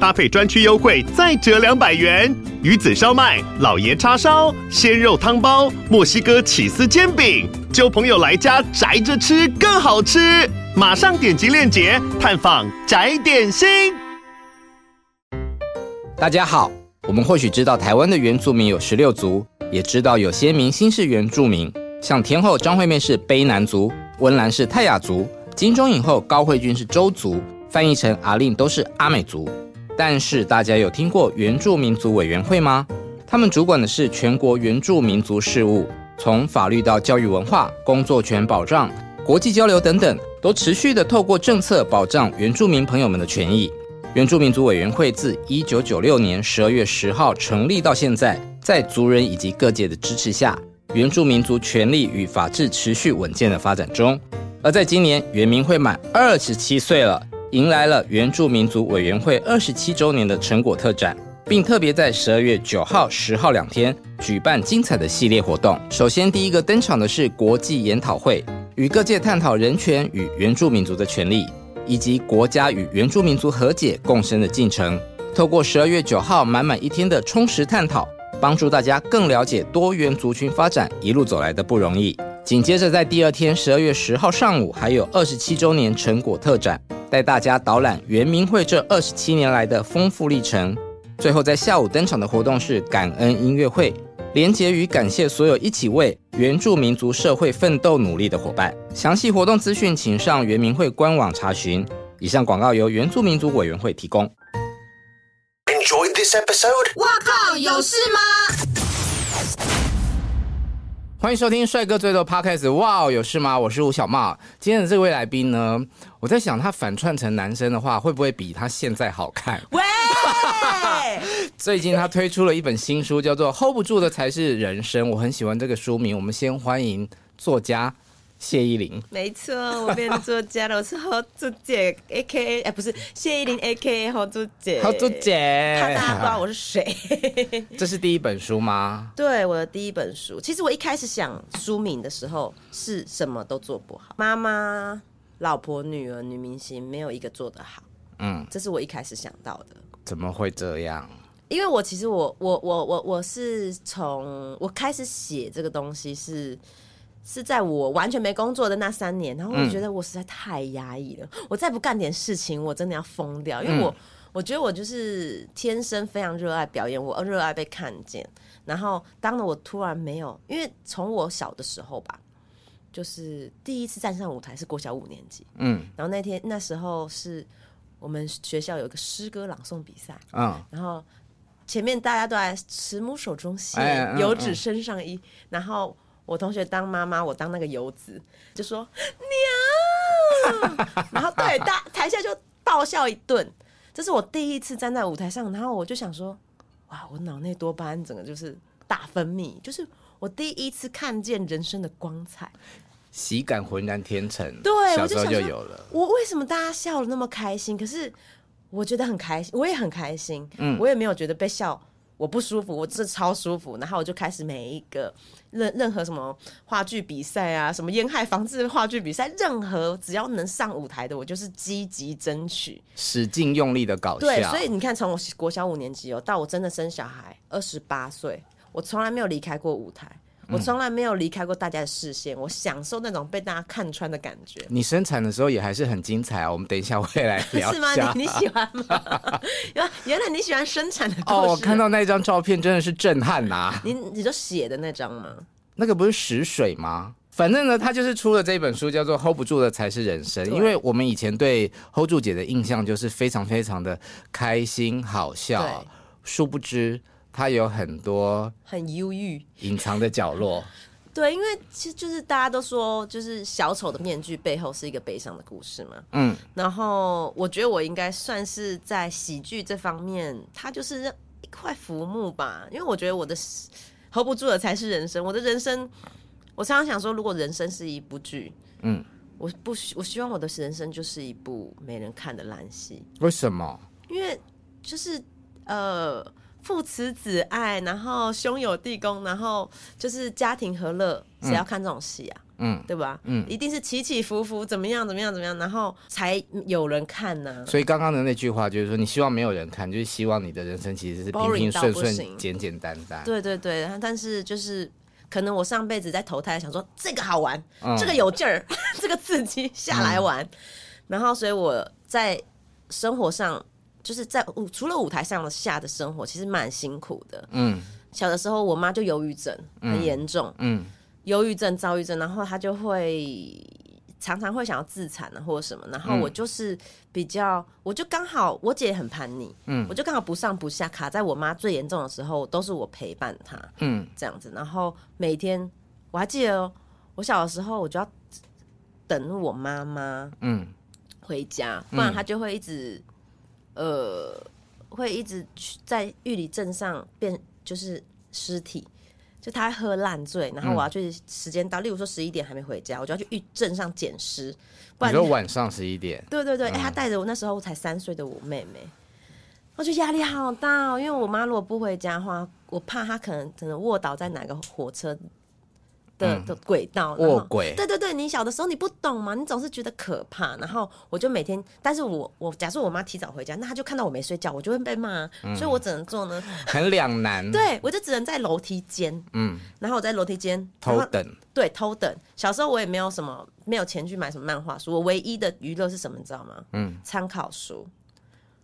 搭配专区优惠再折两百元。鱼子烧麦、老爷叉烧、鲜肉汤包、墨西哥起司煎饼，揪朋友来家宅着吃更好吃。马上点击链接探访宅点心。大家好，我们或许知道台湾的原住民有十六族，也知道有些明星是原住民，像天后张惠妹是卑南族，温岚是泰雅族，金钟影后高慧君是周族，翻译成阿令都是阿美族。但是大家有听过原住民族委员会吗？他们主管的是全国原住民族事务，从法律到教育文化、工作权保障、国际交流等等，都持续的透过政策保障原住民朋友们的权益。原住民族委员会自一九九六年十二月十号成立到现在，在族人以及各界的支持下，原住民族权利与法治持续稳健的发展中。而在今年，原民会满二十七岁了。迎来了原住民族委员会二十七周年的成果特展，并特别在十二月九号、十号两天举办精彩的系列活动。首先，第一个登场的是国际研讨会，与各界探讨人权与原住民族的权利，以及国家与原住民族和解共生的进程。透过十二月九号满满一天的充实探讨，帮助大家更了解多元族群发展一路走来的不容易。紧接着，在第二天十二月十号上午，还有二十七周年成果特展。带大家导览原民会这二十七年来的丰富历程。最后在下午登场的活动是感恩音乐会，连结与感谢所有一起为原住民族社会奋斗努力的伙伴。详细活动资讯请上原民会官网查询。以上广告由原住民族委员会提供。Enjoy this episode。哇靠，有事吗？欢迎收听帅哥最多 Podcast。哇，有事吗？我是吴小茂。今天的这位来宾呢，我在想他反串成男生的话，会不会比他现在好看？喂！最近他推出了一本新书，叫做《Hold 不住的才是人生》，我很喜欢这个书名。我们先欢迎作家。谢依霖，没错，我变作家了，我是好珠姐，A K A，哎，不是谢依霖，A K A 好珠姐，好珠姐，怕大家不知道我是谁。这是第一本书吗？对，我的第一本书。其实我一开始想书名的时候，是什么都做不好，妈妈、老婆、女儿、女明星，没有一个做得好。嗯，这是我一开始想到的。怎么会这样？因为我其实我我我我我是从我开始写这个东西是。是在我完全没工作的那三年，然后我觉得我实在太压抑了。嗯、我再不干点事情，我真的要疯掉。因为我、嗯、我觉得我就是天生非常热爱表演，我热爱被看见。然后当了我突然没有，因为从我小的时候吧，就是第一次站上舞台是国小五年级，嗯，然后那天那时候是我们学校有一个诗歌朗诵比赛，嗯，然后前面大家都在慈母手中线，游子身上衣，然后。我同学当妈妈，我当那个游子，就说娘，然后对大台下就爆笑一顿。这是我第一次站在舞台上，然后我就想说，哇，我脑内多巴胺整个就是大分泌，就是我第一次看见人生的光彩，喜感浑然天成。对，小时候就有了。我为什么大家笑的那么开心？可是我觉得很开心，我也很开心。嗯，我也没有觉得被笑。我不舒服，我这超舒服，然后我就开始每一个任任何什么话剧比赛啊，什么烟害防治话剧比赛，任何只要能上舞台的，我就是积极争取，使劲用力的搞笑。对，所以你看，从我国小五年级哦，到我真的生小孩，二十八岁，我从来没有离开过舞台。我从来没有离开过大家的视线，我享受那种被大家看穿的感觉。你生产的时候也还是很精彩啊！我们等一下会来聊。是吗？你你喜欢吗？原来你喜欢生产的。哦，我看到那张照片真的是震撼呐、啊！你你就写的那张吗？那个不是食水吗？反正呢，他就是出了这一本书，叫做《Hold 不住的才是人生》。因为我们以前对 Hold 住姐的印象就是非常非常的开心好笑，殊不知。他有很多很忧郁、隐藏的角落。对，因为其实就是大家都说，就是小丑的面具背后是一个悲伤的故事嘛。嗯，然后我觉得我应该算是在喜剧这方面，它就是一块浮木吧。因为我觉得我的 hold 不住的才是人生。我的人生，我常常想说，如果人生是一部剧，嗯，我不我希望我的人生就是一部没人看的烂戏。为什么？因为就是呃父慈子爱，然后兄友弟恭，然后就是家庭和乐，谁要看这种戏啊？嗯，对吧？嗯，一定是起起伏伏，怎么样怎么样怎么样，然后才有人看呢、啊。所以刚刚的那句话就是说，你希望没有人看，就是希望你的人生其实是平平顺顺、简简单单。对对对，但是就是。可能我上辈子在投胎，想说这个好玩，嗯、这个有劲儿，这个刺激下来玩，嗯、然后所以我在生活上，就是在除了舞台上的下的生活，其实蛮辛苦的。嗯，小的时候我妈就忧郁症很严重，嗯，忧郁症、躁郁症，然后她就会。常常会想要自残啊，或者什么，然后我就是比较，嗯、我就刚好我姐很叛逆，嗯，我就刚好不上不下，卡在我妈最严重的时候，都是我陪伴她，嗯，这样子，然后每天我还记得、喔，我小的时候我就要等我妈妈，嗯，回家，不然她就会一直，嗯、呃，会一直去在玉里镇上变，就是尸体。就他喝烂醉，然后我要去时间到，嗯、例如说十一点还没回家，我就要去玉镇上捡尸。不然你说晚上十一点？对对对，哎、嗯欸，他带着我那时候才三岁的我妹妹，我觉得压力好大哦，因为我妈如果不回家的话，我怕她可能可能卧倒在哪个火车。的的轨道，卧轨，对对对，你小的时候你不懂嘛，你总是觉得可怕，然后我就每天，但是我我假设我妈提早回家，那她就看到我没睡觉，我就会被骂，嗯、所以我只能做呢，很两难，对我就只能在楼梯间，嗯，然后我在楼梯间偷等，对，偷等。小时候我也没有什么，没有钱去买什么漫画书，我唯一的娱乐是什么，你知道吗？嗯，参考书。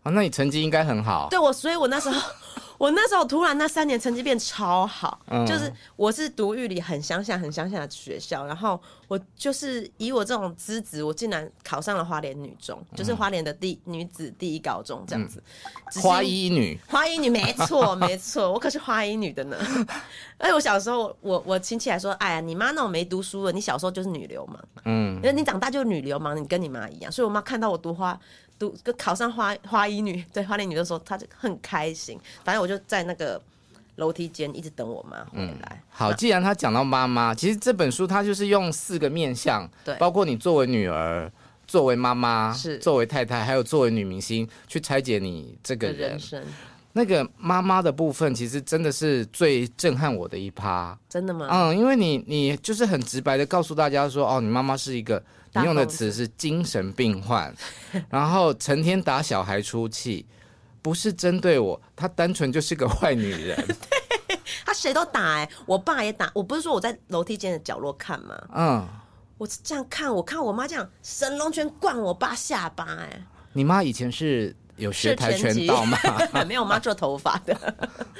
啊，那你成绩应该很好。对我，所以我那时候。我那时候突然那三年成绩变超好，嗯、就是我是读玉里很乡下很乡下的学校，然后我就是以我这种资质，我竟然考上了花莲女中，嗯、就是花莲的第女子第一高中这样子。嗯、花衣女，花衣女没错没错，我可是花衣女的呢。而 且我小时候，我我亲戚还说，哎呀，你妈那种没读书的，你小时候就是女流氓，嗯，因为你长大就是女流氓，你跟你妈一样。所以我妈看到我读花。读考上花花衣女，对花莲女的时候，她就很开心。反正我就在那个楼梯间一直等我妈回来。嗯、好，既然她讲到妈妈，其实这本书它就是用四个面向，对，包括你作为女儿、作为妈妈、是作为太太，还有作为女明星，去拆解你这个人。人生那个妈妈的部分，其实真的是最震撼我的一趴。真的吗？嗯，因为你你就是很直白的告诉大家说，哦，你妈妈是一个。你用的词是精神病患，然后成天打小孩出气，不是针对我，她单纯就是个坏女人。对，她谁都打哎、欸，我爸也打，我不是说我在楼梯间的角落看吗？嗯，我是这样看，我看我妈这样神龙拳灌我爸下巴哎、欸。你妈以前是有学跆拳道吗？没有，我妈做头发的。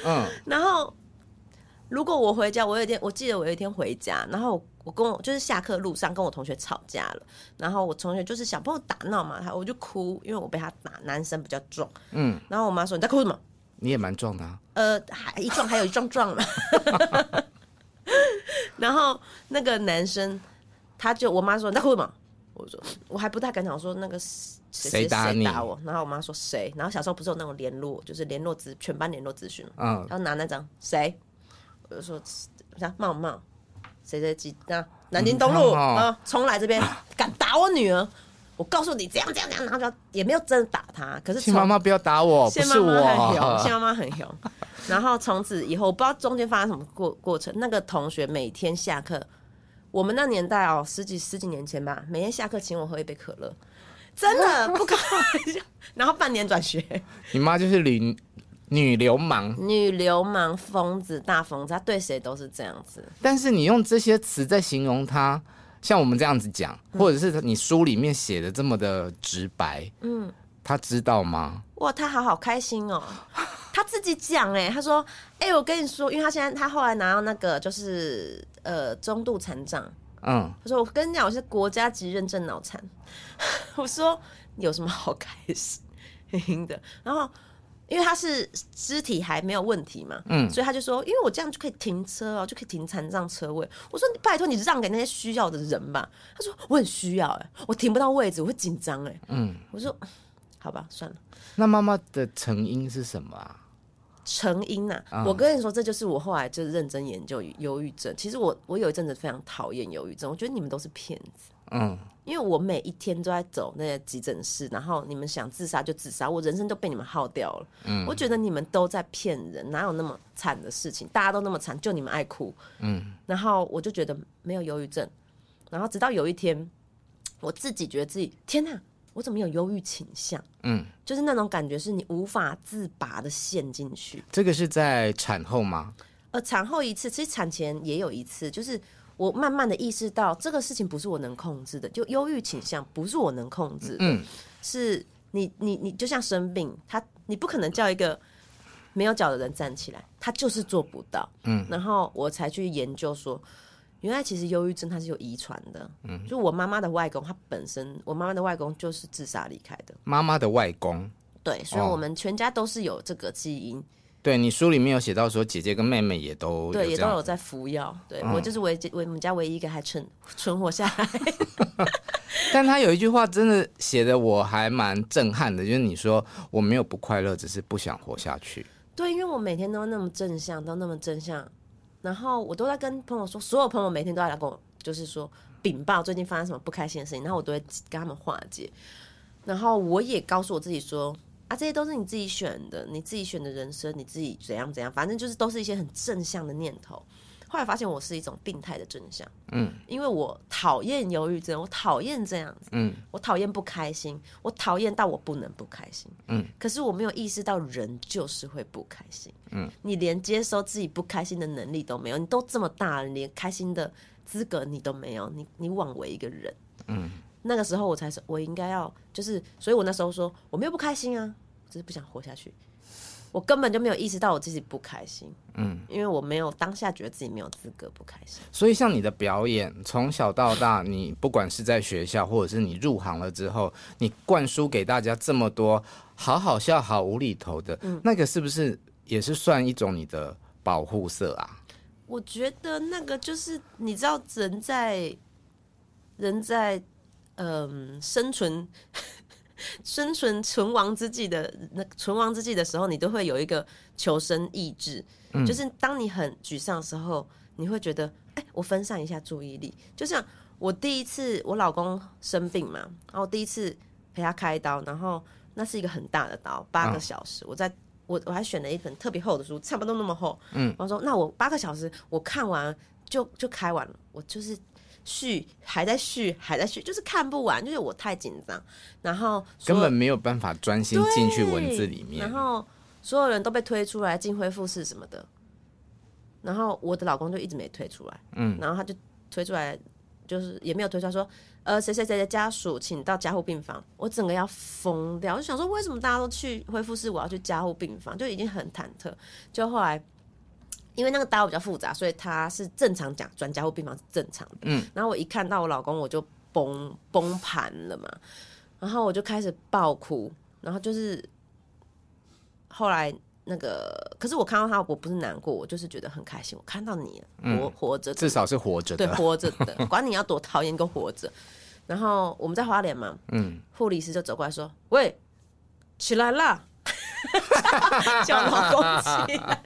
嗯，然后如果我回家，我有一天我记得我有一天回家，然后。我跟我就是下课路上跟我同学吵架了，然后我同学就是小朋友打闹嘛，他我就哭，因为我被他打，男生比较壮，嗯，然后我妈说，你在哭什么？你也蛮壮的啊，呃，还一壮还有一壮壮嘛，然后那个男生他就我妈说，你在哭什么？我说我还不太敢讲，说那个谁打你？谁打我？然后我妈说谁？然后小时候不是有那种联络，就是联络资全班联络资讯，嗯，然后拿那张谁？我就说像茂茂。谁谁几那？南京东路啊，冲来这边敢打我女儿，我告诉你这样这样这样，然后就也没有真的打他。可是谢妈妈不要打我，不是我，谢妈妈很凶。然后从此以后，我不知道中间发生什么过过程。那个同学每天下课，我们那年代哦，十几十几年前吧，每天下课请我喝一杯可乐，真的不开玩笑。然后半年转学，你妈就是女。女流氓，女流氓，疯子，大疯子，她对谁都是这样子。但是你用这些词在形容她，像我们这样子讲，或者是你书里面写的这么的直白，嗯，她知道吗？哇，她好好开心哦，他自己讲哎，他说，哎、欸，我跟你说，因为他现在他后来拿到那个就是呃中度残障，嗯，他说我跟你讲，我是国家级认证脑残，我说有什么好开心的？然后。因为他是肢体还没有问题嘛，嗯，所以他就说，因为我这样就可以停车哦，就可以停残障车位。我说，你拜托你让给那些需要的人吧。他说我很需要哎，我停不到位置，我会紧张哎。嗯，我说好吧，算了。那妈妈的成因是什么啊？成因呐、啊，哦、我跟你说，这就是我后来就认真研究忧郁症。其实我我有一阵子非常讨厌忧郁症，我觉得你们都是骗子。嗯，因为我每一天都在走那些急诊室，然后你们想自杀就自杀，我人生都被你们耗掉了。嗯，我觉得你们都在骗人，哪有那么惨的事情？大家都那么惨，就你们爱哭。嗯，然后我就觉得没有忧郁症，然后直到有一天，我自己觉得自己天哪，我怎么有忧郁倾向？嗯，就是那种感觉是你无法自拔的陷进去。这个是在产后吗？呃，产后一次，其实产前也有一次，就是。我慢慢的意识到这个事情不是我能控制的，就忧郁倾向不是我能控制的，嗯，是你你你就像生病，他你不可能叫一个没有脚的人站起来，他就是做不到，嗯，然后我才去研究说，原来其实忧郁症它是有遗传的，嗯，就我妈妈的外公，他本身我妈妈的外公就是自杀离开的，妈妈的外公，对，所以我们全家都是有这个基因。哦对，你书里面有写到说，姐姐跟妹妹也都对，也都有在服药。对、嗯、我就是唯唯我们家唯一一个还存存活下来。但他有一句话真的写的我还蛮震撼的，就是你说我没有不快乐，只是不想活下去。对，因为我每天都那么正向，都那么正向，然后我都在跟朋友说，所有朋友每天都在来跟我，就是说禀报最近发生什么不开心的事情，然后我都会跟他们化解。然后我也告诉我自己说。啊，这些都是你自己选的，你自己选的人生，你自己怎样怎样，反正就是都是一些很正向的念头。后来发现我是一种病态的真相，嗯，因为我讨厌忧郁症，我讨厌这样子，嗯，我讨厌不开心，我讨厌到我不能不开心，嗯，可是我没有意识到人就是会不开心，嗯，你连接收自己不开心的能力都没有，你都这么大了，连开心的资格你都没有，你你枉为一个人，嗯，那个时候我才是，我应该要就是，所以我那时候说我没有不开心啊。只是不想活下去，我根本就没有意识到我自己不开心，嗯，因为我没有当下觉得自己没有资格不开心。所以，像你的表演，从小到大，你不管是在学校，或者是你入行了之后，你灌输给大家这么多好好笑、好无厘头的，嗯，那个是不是也是算一种你的保护色啊？我觉得那个就是你知道，人在人在嗯、呃、生存。生存存亡之际的那存亡之际的时候，你都会有一个求生意志。嗯，就是当你很沮丧的时候，你会觉得，哎、欸，我分散一下注意力。就像我第一次我老公生病嘛，然后第一次陪他开刀，然后那是一个很大的刀，八个小时。我在我我还选了一本特别厚的书，差不多那么厚。嗯，我说那我八个小时我看完就就开完了，我就是。续还在续，还在续，就是看不完，就是我太紧张，然后根本没有办法专心进去文字里面。然后所有人都被推出来进恢复室什么的，然后我的老公就一直没推出来，嗯，然后他就推出来，就是也没有推出来说，呃，谁谁谁的家属请到加护病房，我整个要疯掉，我就想说为什么大家都去恢复室，我要去加护病房，就已经很忐忑，就后来。因为那个刀比较复杂，所以他是正常讲专家或病房是正常的。嗯，然后我一看到我老公，我就崩崩盘了嘛，然后我就开始爆哭，然后就是后来那个，可是我看到他，我不是难过，我就是觉得很开心，我看到你活活着，至少是活着的，对，活着的，管你要多讨厌，都活着。然后我们在花莲嘛，嗯，护理师就走过来说：“喂，起来啦，叫老公起来。”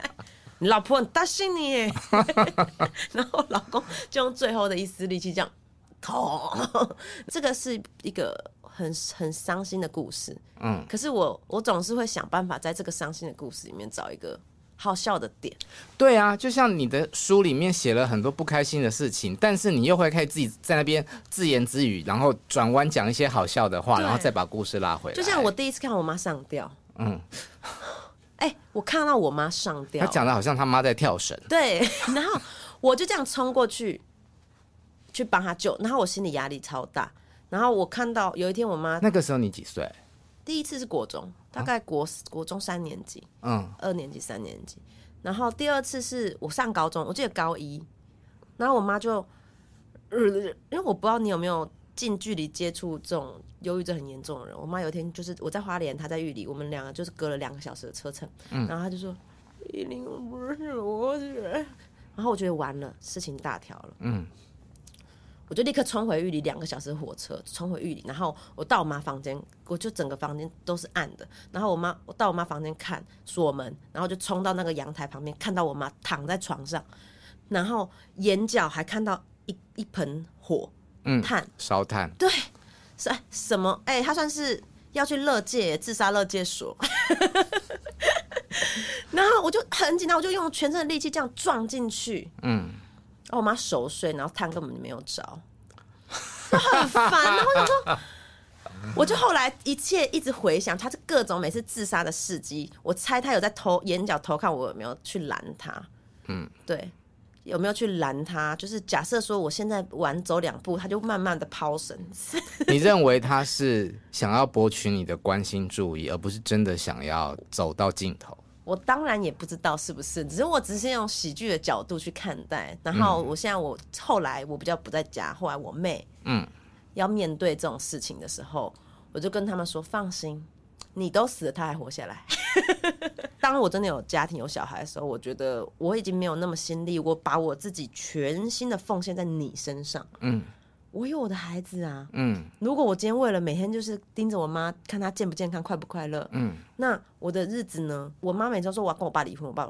你老婆很担心你耶，然后老公就用最后的一丝力气这样，吼，这个是一个很很伤心的故事。嗯，可是我我总是会想办法在这个伤心的故事里面找一个好笑的点。对啊，就像你的书里面写了很多不开心的事情，但是你又会开始自己在那边自言自语，然后转弯讲一些好笑的话，然后再把故事拉回来。就像我第一次看我妈上吊，嗯。哎、欸，我看到我妈上吊，她讲的好像她妈在跳绳。对，然后我就这样冲过去，去帮她救，然后我心里压力超大。然后我看到有一天我妈，那个时候你几岁？第一次是国中，大概国、啊、国中三年级，嗯，二年级三年级。然后第二次是我上高中，我记得高一，然后我妈就，呃，因为我不知道你有没有。近距离接触这种忧郁症很严重的人，我妈有一天就是我在花莲，她在玉里，我们两个就是隔了两个小时的车程，嗯、然后她就说：“依琳，我不是我。”然后我觉得完了，事情大条了，嗯，我就立刻冲回玉里，两个小时火车冲回玉里，然后我到我妈房间，我就整个房间都是暗的，然后我妈我到我妈房间看锁门，然后就冲到那个阳台旁边，看到我妈躺在床上，然后眼角还看到一一盆火。嗯，炭。烧炭，对，是什么？哎、欸，他算是要去乐界，自杀乐界所。然后我就很紧张，我就用全身的力气这样撞进去。嗯，然后我妈熟睡，然后炭根本就没有着，很烦。然后我就说，我就后来一切一直回想，他是各种每次自杀的事迹。我猜他有在偷眼角偷看我有没有去拦他。嗯，对，有没有去拦他？就是假设说我现在晚走两步，他就慢慢的抛绳子。你认为他是想要博取你的关心注意，而不是真的想要走到尽头？我当然也不知道是不是，只是我只是用喜剧的角度去看待。然后我现在我后来我比较不在家，后来我妹嗯要面对这种事情的时候，我就跟他们说：放心，你都死了，他还活下来。当我真的有家庭有小孩的时候，我觉得我已经没有那么心力，我把我自己全心的奉献在你身上。嗯。我有我的孩子啊，嗯，如果我今天为了每天就是盯着我妈看她健不健康、快不快乐，嗯，那我的日子呢？我妈每次都说我要跟我爸离婚，我爸，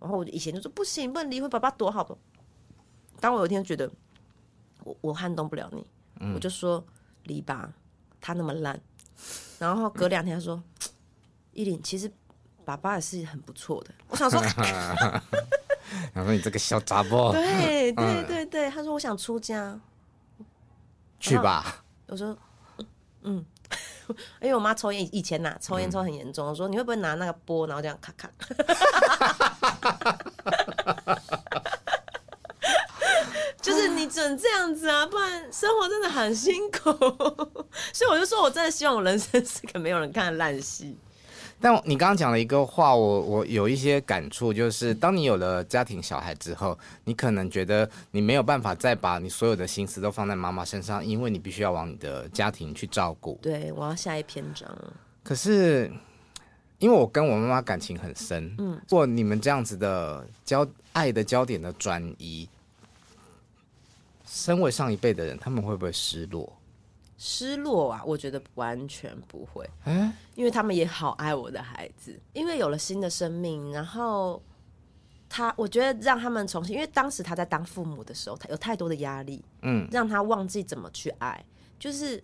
然后我以前就说不行，不能离婚，爸爸多好。当我有一天觉得我我撼动不了你，嗯，我就说离吧，他那么烂。然后隔两天他说，依琳，其实爸爸也是很不错的。我想说，然后你这个小杂包，对对对对，他说我想出家。去吧。我说，嗯，因为我妈抽烟，以前呐、啊、抽烟抽很严重。我说你会不会拿那个波，然后这样咔咔？就是你只能这样子啊，不然生活真的很辛苦。所以我就说我真的希望我人生是个没有人看的烂戏。但你刚刚讲了一个话，我我有一些感触，就是当你有了家庭小孩之后，你可能觉得你没有办法再把你所有的心思都放在妈妈身上，因为你必须要往你的家庭去照顾。对，我要下一篇章。可是，因为我跟我妈妈感情很深，嗯，或你们这样子的焦爱的焦点的转移，身为上一辈的人，他们会不会失落？失落啊，我觉得完全不会，因为他们也好爱我的孩子，因为有了新的生命，然后他，我觉得让他们重新，因为当时他在当父母的时候，他有太多的压力，嗯，让他忘记怎么去爱，就是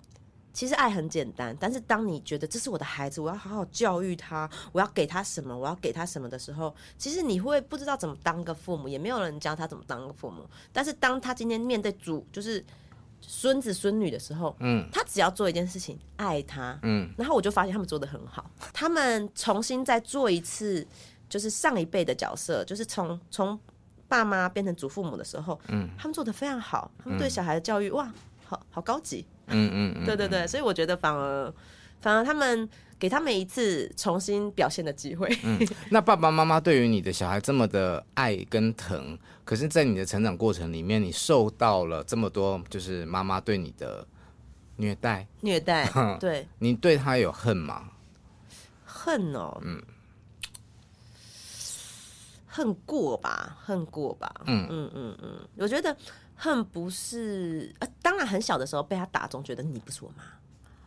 其实爱很简单，但是当你觉得这是我的孩子，我要好好教育他，我要给他什么，我要给他什么的时候，其实你会不知道怎么当个父母，也没有人教他怎么当个父母，但是当他今天面对主，就是。孙子孙女的时候，嗯，他只要做一件事情，爱他，嗯，然后我就发现他们做的很好，他们重新再做一次，就是上一辈的角色，就是从从爸妈变成祖父母的时候，嗯，他们做的非常好，他们对小孩的教育，哇，好好高级，嗯嗯，嗯，对对对，所以我觉得反而反而他们。给他们一次重新表现的机会。嗯，那爸爸妈妈对于你的小孩这么的爱跟疼，可是，在你的成长过程里面，你受到了这么多，就是妈妈对你的虐待。虐待，对。你对他有恨吗？恨哦，嗯，恨过吧，恨过吧。嗯嗯嗯嗯，我觉得恨不是，呃，当然很小的时候被他打中，觉得你不是我妈。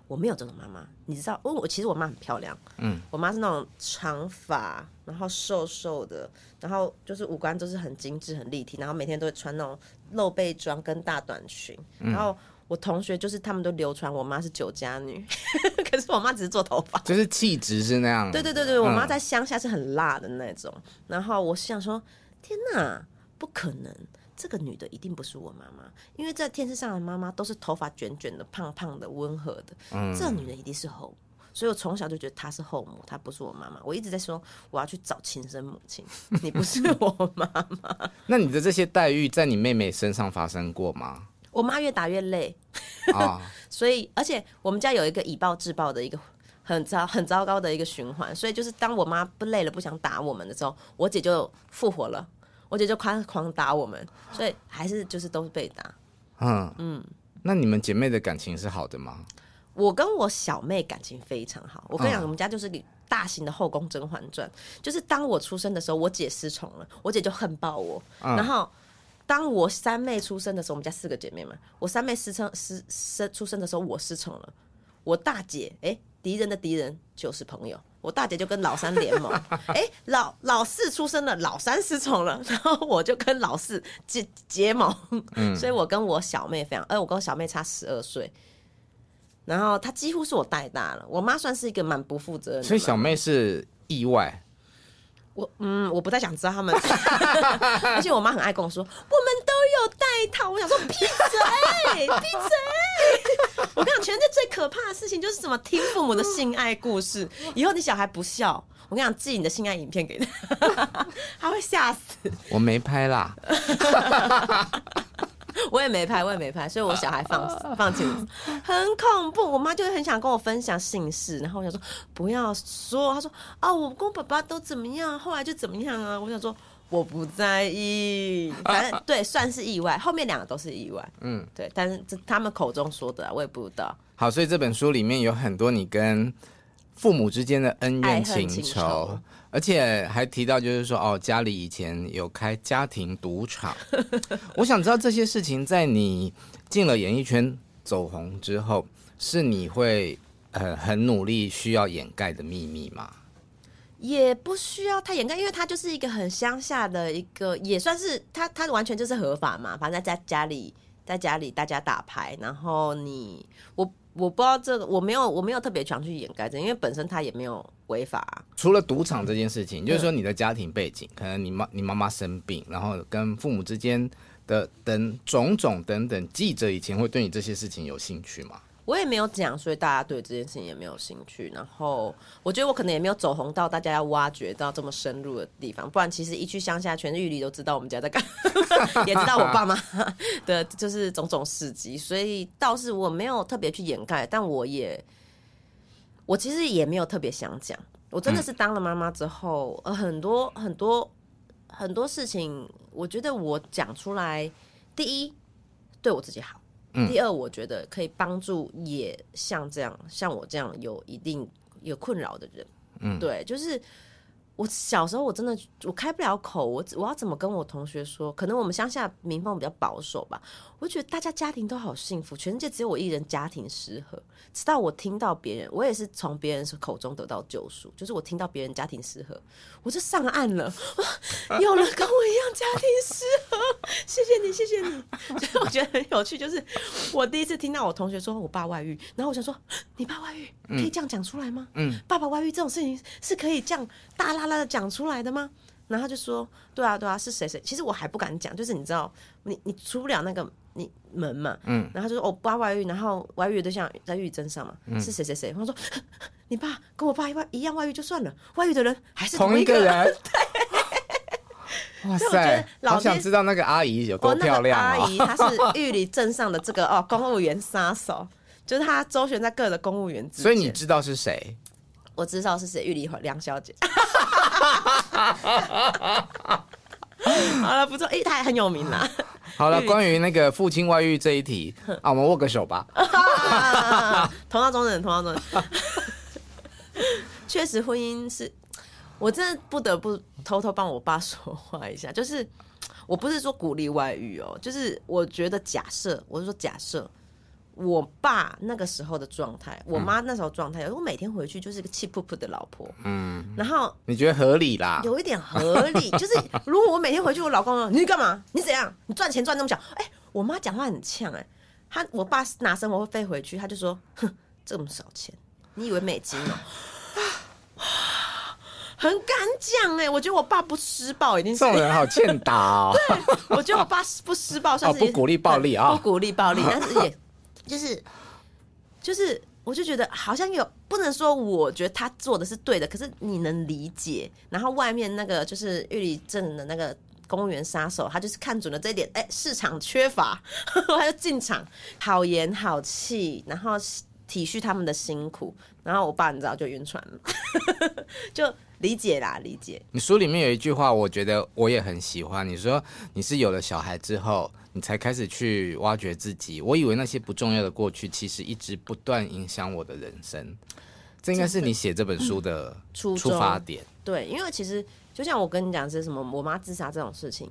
我没有这种妈妈，你知道，我我其实我妈很漂亮，嗯，我妈是那种长发，然后瘦瘦的，然后就是五官都是很精致、很立体，然后每天都会穿那种露背装跟大短裙，嗯，然后我同学就是他们都流传我妈是酒家女，可是我妈只是做头发，就是气质是那样，对对对对，我妈在乡下是很辣的那种，嗯，然后我想说，天哪，不可能。这个女的一定不是我妈妈，因为在电视上的妈妈都是头发卷卷的、胖胖的、温和的。嗯，这女的一定是后母，所以我从小就觉得她是后母，她不是我妈妈。我一直在说我要去找亲生母亲，你不是我妈妈。那你的这些待遇在你妹妹身上发生过吗？我妈越打越累啊，所以而且我们家有一个以暴制暴的一个很糟很糟糕的一个循环，所以就是当我妈不累了、不想打我们的时候，我姐就复活了。我姐就狂狂打我们，所以还是就是都是被打。嗯嗯，那你们姐妹的感情是好的吗？我跟我小妹感情非常好。我跟你讲，我们家就是大型的后宫甄嬛传，就是当我出生的时候，我姐失宠了，我姐就恨爆我。然后当我三妹出生的时候，我们家四个姐妹嘛，我三妹失宠失生出生的时候，我失宠了，我大姐哎，敌人的敌人就是朋友。我大姐就跟老三联盟，哎、欸，老老四出生了，老三失宠了，然后我就跟老四结结盟，嗯，所以我跟我小妹非常，哎，我跟我小妹差十二岁，然后她几乎是我带大了，我妈算是一个蛮不负责任的，所以小妹是意外。我嗯，我不太想知道他们，而且我妈很爱跟我说，我们都有带套。我想说，闭嘴，闭嘴！我跟你讲，全世界最可怕的事情就是什么听父母的性爱故事。以后你小孩不孝，我跟你讲，寄你的性爱影片给他，他会吓死。我没拍啦。我也没拍，我也没拍，所以我小孩放放弃很恐怖。我妈就很想跟我分享姓氏，然后我想说不要说。她说啊，我跟我爸爸都怎么样，后来就怎么样啊。我想说我不在意，反正对，算是意外。后面两个都是意外，嗯，对。但是这他们口中说的，我也不知道。好，所以这本书里面有很多你跟父母之间的恩怨情仇。而且还提到，就是说，哦，家里以前有开家庭赌场。我想知道这些事情，在你进了演艺圈走红之后，是你会呃很努力需要掩盖的秘密吗？也不需要太掩盖，因为他就是一个很乡下的一个，也算是他，他完全就是合法嘛。反正在家里，在家里大家打牌，然后你我。我不知道这个，我没有，我没有特别想去掩盖这，因为本身他也没有违法。除了赌场这件事情，就是说你的家庭背景，可能你妈你妈妈生病，然后跟父母之间的等种种等等，记者以前会对你这些事情有兴趣吗？我也没有讲，所以大家对这件事情也没有兴趣。然后我觉得我可能也没有走红到大家要挖掘到这么深入的地方。不然其实一去乡下，全玉里都知道我们家在干，也知道我爸妈的就是种种事迹。所以倒是我没有特别去掩盖，但我也我其实也没有特别想讲。我真的是当了妈妈之后，呃，很多很多很多事情，我觉得我讲出来，第一对我自己好。第二，我觉得可以帮助也像这样，像我这样有一定有困扰的人，嗯，对，就是。我小时候我真的我开不了口，我我要怎么跟我同学说？可能我们乡下民风比较保守吧。我觉得大家家庭都好幸福，全世界只有我一人家庭失和。直到我听到别人，我也是从别人口中得到救赎，就是我听到别人家庭失和，我就上岸了。有人跟我一样家庭失和，谢谢你，谢谢你。所以我觉得很有趣，就是我第一次听到我同学说我爸外遇，然后我想说，你爸外遇可以这样讲出来吗？嗯，爸爸外遇这种事情是可以这样大啦。啦的讲出来的吗？然后他就说：“对啊，对啊，是谁谁？其实我还不敢讲，就是你知道，你你出不了那个你门嘛。嗯。然后他就说：‘我爸外遇，然后外遇的对象在玉珍上嘛，嗯、是谁谁谁？’他说：‘你爸跟我爸一外一样外遇就算了，外遇的人还是同一个人。对，哇塞！好想知道那个阿姨有多漂亮，阿姨她是玉里镇上的这个哦公务员杀手，就是她周旋在各个公务员之间。所以你知道是谁？我知道是谁，玉里梁小姐。好了，不错，哎、欸，他还很有名啦。好了，关于那个父亲外遇这一题啊，我们握个手吧。同道中人，同道中人。确实，婚姻是我真的不得不偷偷帮我爸说话一下，就是我不是说鼓励外遇哦，就是我觉得假设，我是说假设。我爸那个时候的状态，我妈那时候状态，我每天回去就是个气噗噗的老婆，嗯，然后你觉得合理啦？有一点合理，就是如果我每天回去，我老公说你干嘛？你怎样？你赚钱赚那么少？哎、欸，我妈讲话很呛哎、欸，他我爸拿生活费回去，他就说，哼，这么少钱，你以为美金哦、喔？很敢讲哎、欸，我觉得我爸不施暴，已经是这种人好欠打哦。对，我觉得我爸不施暴，算是、哦、不鼓励暴力啊，不鼓励暴力，但是也。就是，就是，我就觉得好像有不能说，我觉得他做的是对的，可是你能理解。然后外面那个就是玉里镇的那个公务员杀手，他就是看准了这一点，哎，市场缺乏，他就进场，好言好气，然后体恤他们的辛苦。然后我爸你知道就晕船了，就理解啦，理解。你书里面有一句话，我觉得我也很喜欢。你说你是有了小孩之后。你才开始去挖掘自己，我以为那些不重要的过去，其实一直不断影响我的人生。这应该是你写这本书的出发点。对，因为其实就像我跟你讲是什么，我妈自杀这种事情，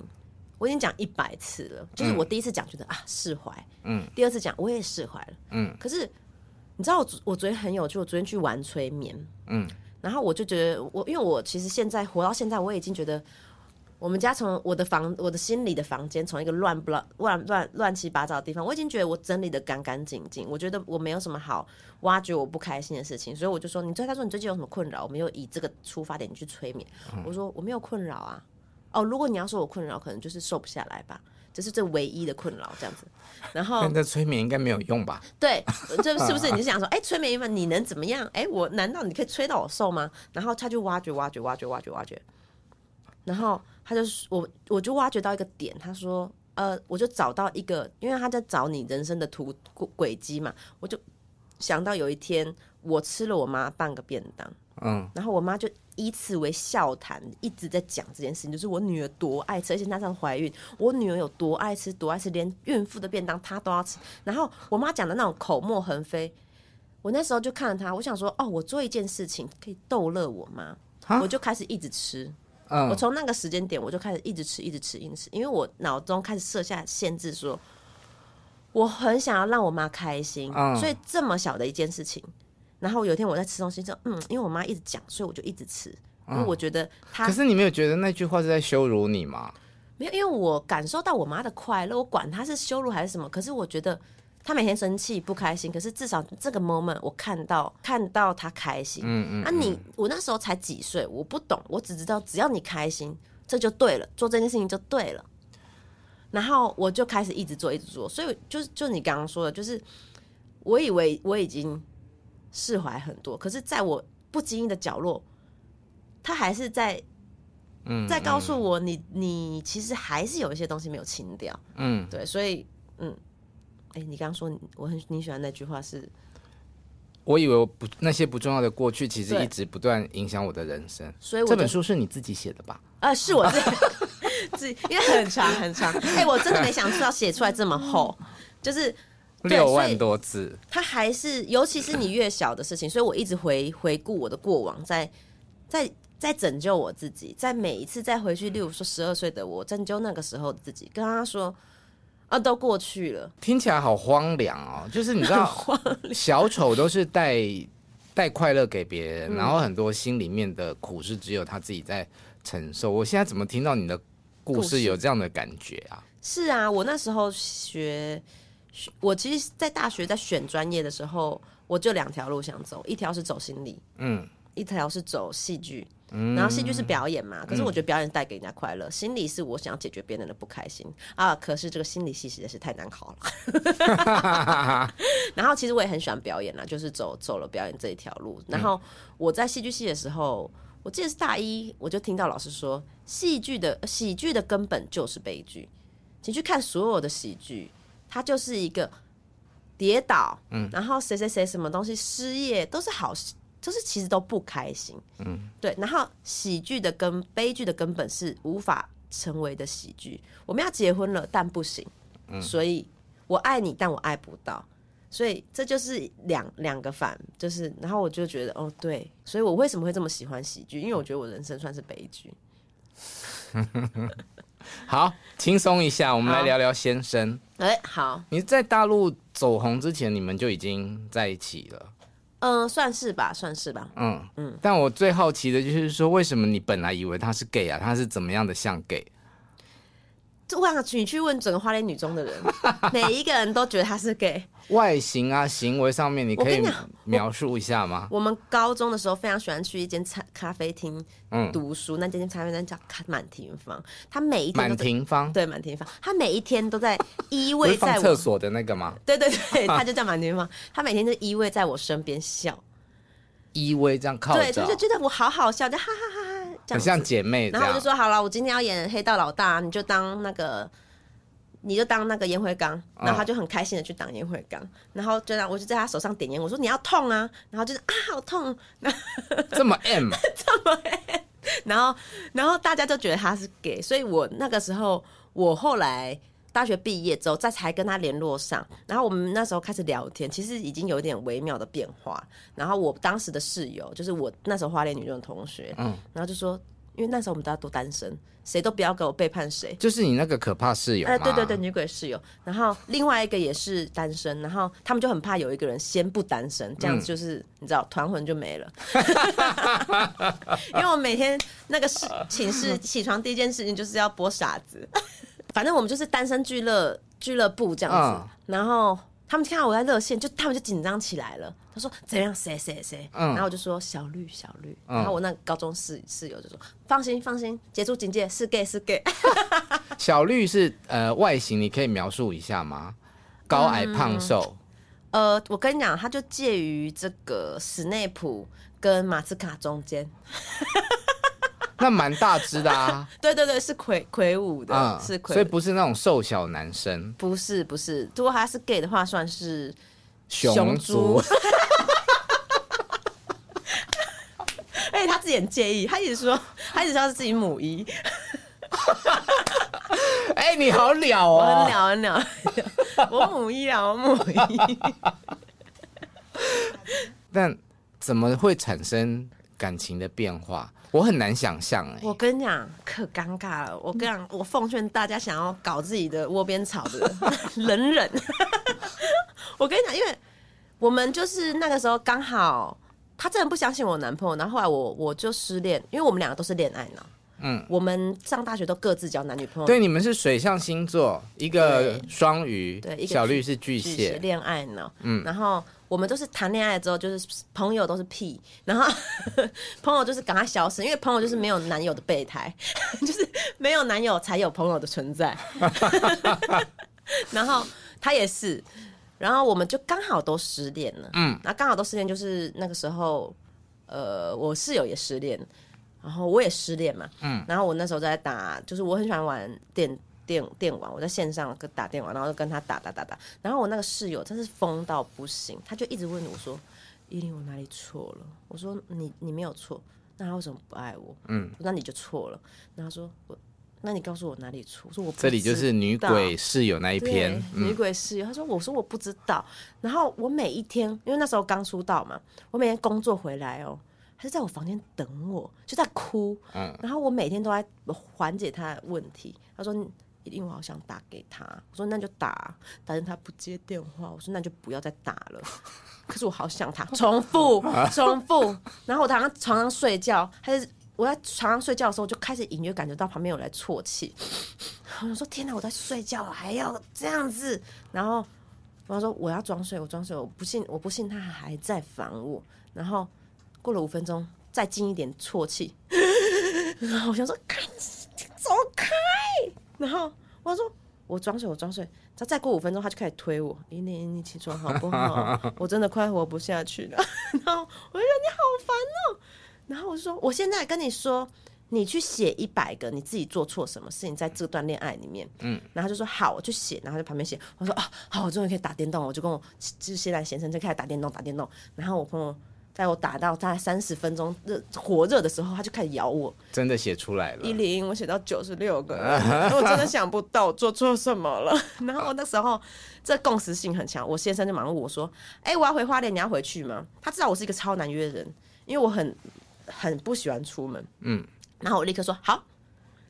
我已经讲一百次了。就是我第一次讲觉得啊释怀，嗯，第二次讲我也释怀了，嗯。可是你知道我我昨天很有趣，我昨天去玩催眠，嗯。然后我就觉得我，因为我其实现在活到现在，我已经觉得。我们家从我的房，我的心里的房间，从一个乱不乱、乱乱乱七八糟的地方，我已经觉得我整理的干干净净。我觉得我没有什么好挖掘我不开心的事情，所以我就说：“你最他说你最近有什么困扰？”我没有以这个出发点去催眠。嗯、我说：“我没有困扰啊。”哦，如果你要说我困扰，可能就是瘦不下来吧，这、就是这唯一的困扰这样子。然后那催眠应该没有用吧？对，这是不是你是想说，哎、欸，催眠一般你能怎么样？哎、欸，我难道你可以催到我瘦吗？然后他就挖掘、挖掘、挖掘、挖掘、挖掘，然后。他就我，我就挖掘到一个点。他说，呃，我就找到一个，因为他在找你人生的图轨迹嘛。我就想到有一天，我吃了我妈半个便当，嗯，然后我妈就以此为笑谈，一直在讲这件事情，就是我女儿多爱吃，而且她上怀孕，我女儿有多爱吃，多爱吃，连孕妇的便当她都要吃。然后我妈讲的那种口沫横飞，我那时候就看着她，我想说，哦，我做一件事情可以逗乐我妈，我就开始一直吃。嗯、我从那个时间点，我就开始一直吃，一直吃，一直吃，因为我脑中开始设下限制说，说我很想要让我妈开心，嗯、所以这么小的一件事情，然后有一天我在吃东西，就嗯，因为我妈一直讲，所以我就一直吃，因为我觉得她。可是你没有觉得那句话是在羞辱你吗？没有，因为我感受到我妈的快乐，我管她是羞辱还是什么，可是我觉得。她每天生气不开心，可是至少这个 moment 我看到看到她开心。嗯嗯。啊你，你我那时候才几岁，我不懂，我只知道只要你开心，这就对了，做这件事情就对了。然后我就开始一直做，一直做。所以就就你刚刚说的，就是我以为我已经释怀很多，可是在我不经意的角落，他还是在嗯在告诉我，你你其实还是有一些东西没有清掉。嗯，对，所以嗯。哎、欸，你刚刚说我很你喜欢那句话是，我以为我不那些不重要的过去，其实一直不断影响我的人生。所以我这本书是你自己写的吧？啊、呃，是我自 己，自己因为很长很长。哎、欸，我真的没想到写出来这么厚，就是六万多字。它还是，尤其是你越小的事情，所以我一直回回顾我的过往，在在在拯救我自己，在每一次再回去，例如说十二岁的我，拯救那个时候的自己，跟他说。啊，都过去了，听起来好荒凉哦。就是你知道，小丑都是带带快乐给别人，嗯、然后很多心里面的苦是只有他自己在承受。我现在怎么听到你的故事有这样的感觉啊？是啊，我那时候学，我其实，在大学在选专业的时候，我就两条路想走，一条是走心理，嗯，一条是走戏剧。然后戏剧是表演嘛，可是我觉得表演带给人家快乐，嗯、心理是我想要解决别人的不开心啊。可是这个心理系实在是太难考了。然后其实我也很喜欢表演啦，就是走走了表演这一条路。然后我在戏剧系的时候，我记得是大一，我就听到老师说，戏剧的喜剧的根本就是悲剧。请去看所有的喜剧，它就是一个跌倒，嗯，然后谁谁谁什么东西失业，都是好事。就是其实都不开心，嗯，对。然后喜剧的根，悲剧的根本是无法成为的喜剧。我们要结婚了，但不行，嗯，所以我爱你，但我爱不到，所以这就是两两个反，就是。然后我就觉得，哦，对，所以我为什么会这么喜欢喜剧？因为我觉得我人生算是悲剧。好，轻松一下，我们来聊聊先生。哎，好，你在大陆走红之前，你们就已经在一起了。嗯，算是吧，算是吧。嗯嗯，嗯，但我最好奇的就是说，为什么你本来以为他是 gay 啊？他是怎么样的像 gay？我想你去问整个花莲女中的人，每一个人都觉得他是 gay。外形啊，行为上面，你可以描述一下吗？我，我们高中的时候非常喜欢去一间咖咖啡厅读书，嗯、那间咖啡厅叫满庭芳。他每一天满庭芳，对满庭芳，他每一天都在依偎 在厕所的那个吗？对对对，他就叫满庭芳。他每天就依偎在我身边笑，依偎这样靠着，对，就觉得我好好笑，就哈哈哈哈。很像姐妹，然后我就说好了，我今天要演黑道老大，你就当那个，你就当那个烟灰缸，然后他就很开心的去当烟灰缸，然后就让我就在他手上点烟，我说你要痛啊，然后就是啊好痛，这么 M，这么 M，然后然后大家就觉得他是 gay，所以我那个时候我后来。大学毕业之后，再才跟他联络上，然后我们那时候开始聊天，其实已经有点微妙的变化。然后我当时的室友，就是我那时候花莲女中的同学，嗯，然后就说因为那时候我们大家都单身，谁都不要给我背叛谁。就是你那个可怕室友，哎、呃，对对对，女鬼室友。然后另外一个也是单身，然后他们就很怕有一个人先不单身，这样子就是、嗯、你知道团魂就没了。因为我每天那个室寝室起床第一件事情就是要播傻子，反正我们就是单身俱乐俱乐部这样子，嗯、然后。他们看到我在热线，就他们就紧张起来了。他说：“怎样？谁谁谁？”嗯，然后我就说：“小绿，小绿。嗯”然后我那高中室室友就说：“放心，放心，解除警戒，是 gay，是 gay。”小绿是呃外形，你可以描述一下吗？高矮胖瘦？嗯、呃，我跟你讲，他就介于这个史内普跟马斯卡中间。那蛮大只的啊！对对对，是魁魁梧的，嗯、是魁，所以不是那种瘦小男生。不是不是，如果他是 gay 的话，算是熊猪。而且 他自己很介意，他一直说，他一直说他是自己母一。哎、欸，你好鸟哦！我很鸟很鸟，我母一啊，我母一。但怎么会产生感情的变化？我很难想象哎，我跟你讲，可尴尬了。我跟你讲，我奉劝大家想要搞自己的窝边草的 忍忍。我跟你讲，因为我们就是那个时候刚好，他真的不相信我男朋友，然后后来我我就失恋，因为我们两个都是恋爱脑。嗯，我们上大学都各自交男女朋友。对，你们是水象星座，一个双鱼，对，一个小绿是巨蟹，恋爱脑。嗯，然后。我们都是谈恋爱之后，就是朋友都是屁，然后 朋友就是赶快消失，因为朋友就是没有男友的备胎，就是没有男友才有朋友的存在。然后他也是，然后我们就刚好都失恋了。嗯，那刚好都失恋，就是那个时候，呃，我室友也失恋，然后我也失恋嘛。嗯，然后我那时候在打，就是我很喜欢玩电。电电玩，我在线上跟打电玩，然后就跟他打打打打，然后我那个室友真是疯到不行，他就一直问我说：“依琳，我哪里错了？”我说：“你你没有错，那他为什么不爱我？”嗯，那你就错了。然后他说：“我，那你告诉我哪里错？”我说：“我不知道。”这里就是女鬼室友那一篇，女鬼室友。他说：“我说我不知道。”然后我每一天，因为那时候刚出道嘛，我每天工作回来哦，他就在我房间等我，就在哭。嗯，然后我每天都在缓解他的问题。他说。因为我好想打给他，我说那就打，但是他不接电话，我说那就不要再打了。可是我好想他，重复 重复，然后我躺在床上睡觉，还是我在床上睡觉的时候，就开始隐约感觉到旁边有人来啜泣。我说天哪，我在睡觉还要这样子，然后我说我要装睡，我装睡，我不信，我不信他还在烦我。然后过了五分钟，再近一点啜泣，然后我想说，赶紧走开。然后我说我装睡，我装睡。他再过五分钟，他就开始推我。你你，你起床好不好？我真的快活不下去了。然后我就说你好烦哦。然后我就说我现在跟你说，你去写一百个你自己做错什么事情在这段恋爱里面。嗯。然后就说好，我去写。然后在旁边写。我说啊，好，我终于可以打电动。我就跟我就是现在先生就开始打电动，打电动。然后我朋友。在我打到大概三十分钟热火热的时候，他就开始咬我。真的写出来了，一零，我写到九十六个，我真的想不到我做错什么了。然后那时候这共识性很强，我先生就马上问我说：“哎、欸，我要回花莲，你要回去吗？”他知道我是一个超难约人，因为我很很不喜欢出门。嗯，然后我立刻说好。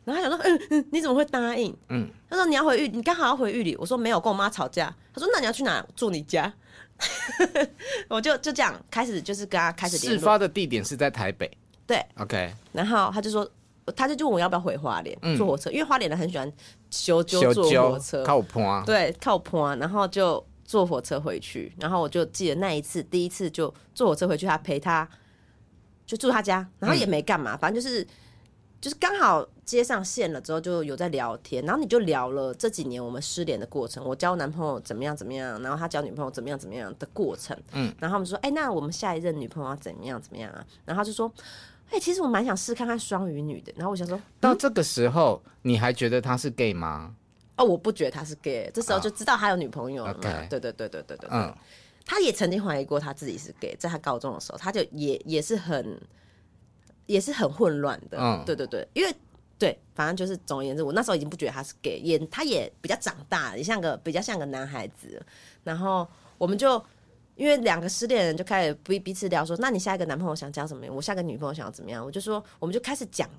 然后他想说：“嗯嗯，你怎么会答应？”嗯，他说：“你要回玉，你刚好要回玉里。”我说：“没有，跟我妈吵架。”他说：“那你要去哪？住你家？” 我就就这样开始，就是跟他开始联络。事发的地点是在台北，对，OK。然后他就说，他就就问我要不要回花莲、嗯、坐火车，因为花莲人很喜欢修修坐火车，靠坡，对，靠坡，然后就坐火车回去。然后我就记得那一次，第一次就坐火车回去，他陪他就住他家，然后也没干嘛，嗯、反正就是。就是刚好接上线了之后，就有在聊天，然后你就聊了这几年我们失联的过程，我交男朋友怎么样怎么样，然后他交女朋友怎么样怎么样的过程，嗯，然后他们说，哎、欸，那我们下一任女朋友要怎么样怎么样啊？然后他就说，哎、欸，其实我蛮想试看看双鱼女的。然后我想说，到这个时候你还觉得他是 gay 吗？哦，我不觉得他是 gay，这时候就知道他有女朋友了嘛。Oh, okay. 对对对对对对，嗯，他也曾经怀疑过他自己是 gay，在他高中的时候，他就也也是很。也是很混乱的，嗯，对对对，因为对，反正就是总而言之，我那时候已经不觉得他是 gay，也他也比较长大，也像个比较像个男孩子。然后我们就因为两个失恋人就开始彼彼此聊说，那你下一个男朋友想交什么样？我下个女朋友想要怎么样？我就说，我们就开始讲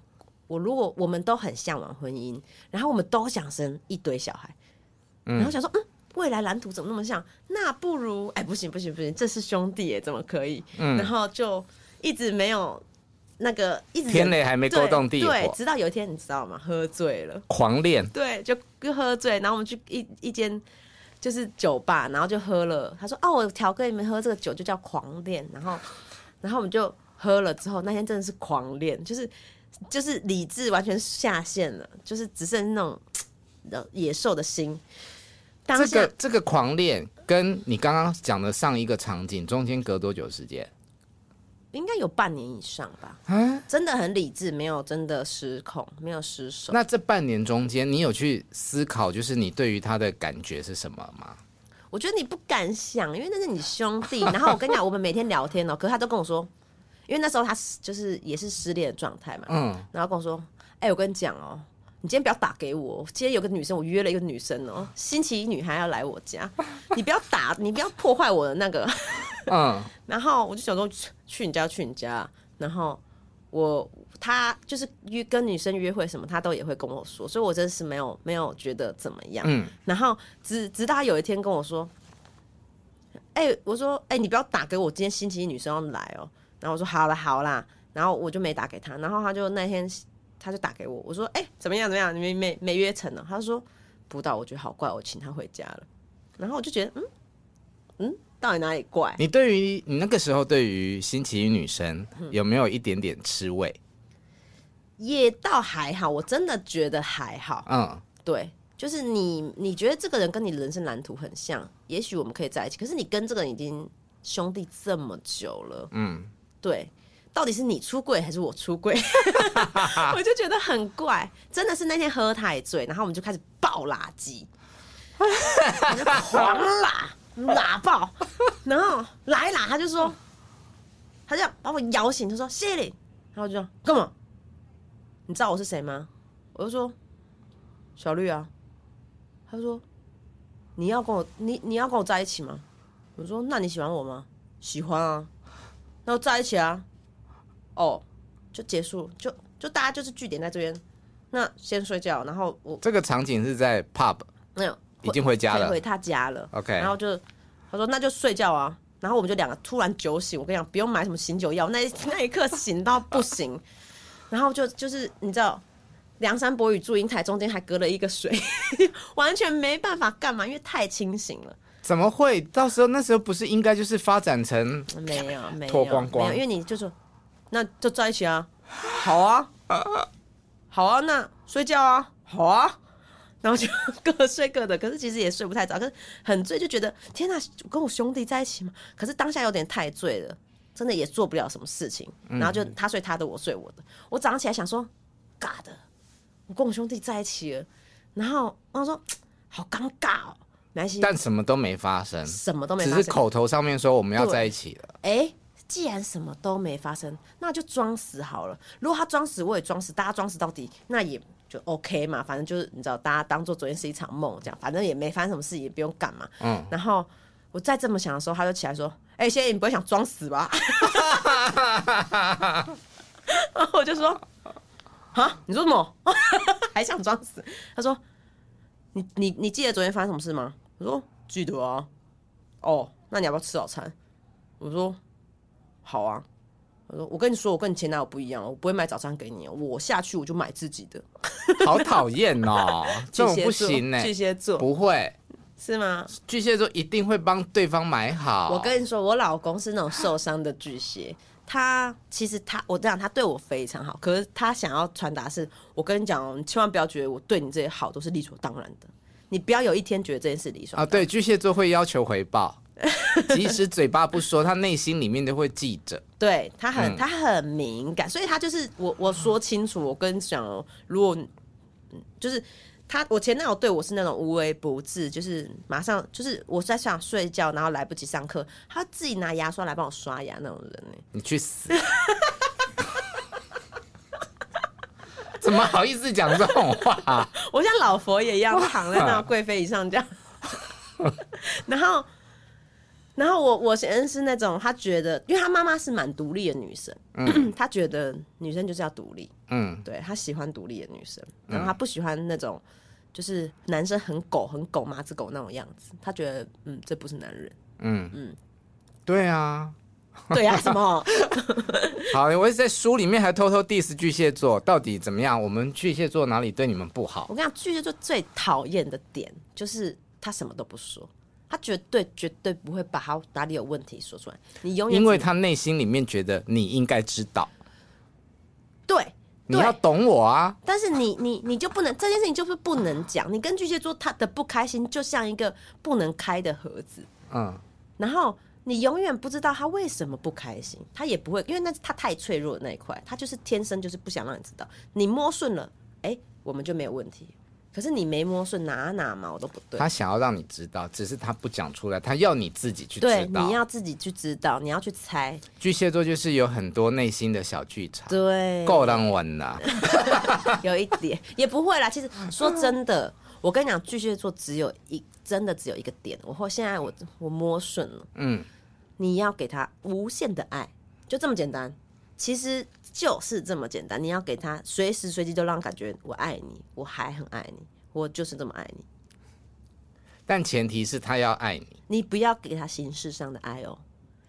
我如果我们都很向往婚姻，然后我们都想生一堆小孩，然后想说，嗯，未来蓝图怎么那么像？那不如，哎，不行不行不行，这是兄弟耶，怎么可以？嗯，然后就一直没有那个，一直天雷还没勾动地火，对，直到有一天你知道吗？喝醉了，狂恋，对，就喝醉，然后我们去一一间就是酒吧，然后就喝了。他说，哦，我调给你们喝这个酒就叫狂恋，然后，然后我们就喝了之后，那天真的是狂恋，就是。就是理智完全下线了，就是只剩那种野兽的心。这个这个狂恋跟你刚刚讲的上一个场景中间隔多久时间？应该有半年以上吧。嗯，真的很理智，没有真的失控，没有失手。那这半年中间，你有去思考，就是你对于他的感觉是什么吗？我觉得你不敢想，因为那是你兄弟。然后我跟你讲，我们每天聊天哦，可是他都跟我说。因为那时候他就是也是失恋的状态嘛，嗯，然后跟我说：“哎、欸，我跟你讲哦，你今天不要打给我，今天有个女生，我约了一个女生哦，星期一女孩要来我家，你不要打，你不要破坏我的那个，嗯，然后我就想说去你家去你家，然后我他就是约跟女生约会什么，他都也会跟我说，所以我真是没有没有觉得怎么样，嗯，然后直直到他有一天跟我说，哎、欸，我说哎、欸，你不要打给我，今天星期一女生要来哦。”然后我说好了好啦，然后我就没打给他，然后他就那天他就打给我，我说哎、欸、怎么样怎么样，你没没没约成呢？他说不到，我觉得好怪，我请他回家了。然后我就觉得嗯嗯，到底哪里怪？你对于你那个时候对于星期一女生有没有一点点吃味？也倒还好，我真的觉得还好。嗯，对，就是你你觉得这个人跟你人生蓝图很像，也许我们可以在一起。可是你跟这个人已经兄弟这么久了，嗯。对，到底是你出柜还是我出柜？我就觉得很怪，真的是那天喝太醉，然后我们就开始爆垃圾，狂拉拉爆，然后来啦，他就说，他就把我摇醒，他说谢谢你，然后我就说干嘛？你知道我是谁吗？我就说小绿啊，他说你要跟我你你要跟我在一起吗？我说那你喜欢我吗？喜欢啊。然后在一起啊，哦，就结束，就就大家就是据点在这边，那先睡觉，然后我这个场景是在 pub，没有，已经回家了，回他家了，OK，然后就他说那就睡觉啊，然后我们就两个突然酒醒，我跟你讲不用买什么醒酒药，那 那一刻醒到不行，然后就就是你知道，梁山伯与祝英台中间还隔了一个水，完全没办法干嘛，因为太清醒了。怎么会？到时候那时候不是应该就是发展成没有没有脱光光？因为你就说那就在一起啊，好啊，好啊，那睡觉啊，好啊，然后就 各睡各的。可是其实也睡不太早，可是很醉，就觉得天哪，跟我兄弟在一起嘛？可是当下有点太醉了，真的也做不了什么事情。然后就他睡他的，我睡我的。我早上起来想说，嘎的，我跟我兄弟在一起了。然后我说好尴尬哦。但什么都没发生，什么都没发生，只是口头上面说我们要在一起了。哎，既然什么都没发生，那就装死好了。如果他装死，我也装死，大家装死到底，那也就 OK 嘛。反正就是你知道，大家当做昨天是一场梦，这样，反正也没发生什么事，也不用干嘛。嗯。然后我再这么想的时候，他就起来说：“哎，谢谢你不会想装死吧？” 然后我就说：“啊，你说什么？还想装死？”他说：“你你你记得昨天发生什么事吗？”我说记得啊，哦，那你要不要吃早餐？我说好啊。我说我跟你说，我跟你前男友不一样，我不会买早餐给你，我下去我就买自己的。好讨厌哦，这种不行呢。巨蟹座不会是吗？巨蟹座一定会帮对方买好。我跟你说，我老公是那种受伤的巨蟹，他其实他我这样，他对我非常好，可是他想要传达是，我跟你讲，你千万不要觉得我对你这些好都是理所当然的。你不要有一天觉得这件事理所啊，对，巨蟹座会要求回报，即使嘴巴不说，他内心里面都会记着。对他很、嗯、他很敏感，所以他就是我我说清楚，我跟你讲，如果就是他我前男友对我是那种无微不至，就是马上就是我在想睡觉，然后来不及上课，他自己拿牙刷来帮我刷牙那种人呢。你去死！怎么好意思讲这种话？我像老佛爷一样躺在那贵妃椅上这样，然后然后我我先生是那种他觉得，因为他妈妈是蛮独立的女生，嗯，他觉得女生就是要独立，嗯，对，他喜欢独立的女生，然后他不喜欢那种就是男生很狗很狗麻子狗那种样子，他觉得嗯这不是男人，嗯嗯，对啊，对啊，什么？好，我在书里面还偷偷 diss 巨蟹座，到底怎么样？我们巨蟹座哪里对你们不好？我跟你讲，巨蟹座最讨厌的点就是他什么都不说。他绝对绝对不会把他哪里有问题说出来，你永远因为他内心里面觉得你应该知道，对，你要懂我啊。但是你你你就不能这件事情就是不能讲。你跟巨蟹座他的不开心就像一个不能开的盒子，嗯，然后你永远不知道他为什么不开心，他也不会，因为那他太脆弱的那一块，他就是天生就是不想让你知道。你摸顺了，哎、欸，我们就没有问题。可是你没摸顺，哪哪毛都不对。他想要让你知道，只是他不讲出来，他要你自己去知道。对，你要自己去知道，你要去猜。巨蟹座就是有很多内心的小剧场，对，够难玩呐。有一点也不会啦。其实说真的，我跟你讲，巨蟹座只有一，真的只有一个点。我或现在我我摸顺了，嗯，你要给他无限的爱，就这么简单。其实。就是这么简单，你要给他随时随地都让感觉我爱你，我还很爱你，我就是这么爱你。但前提是他要爱你，你不要给他形式上的爱哦，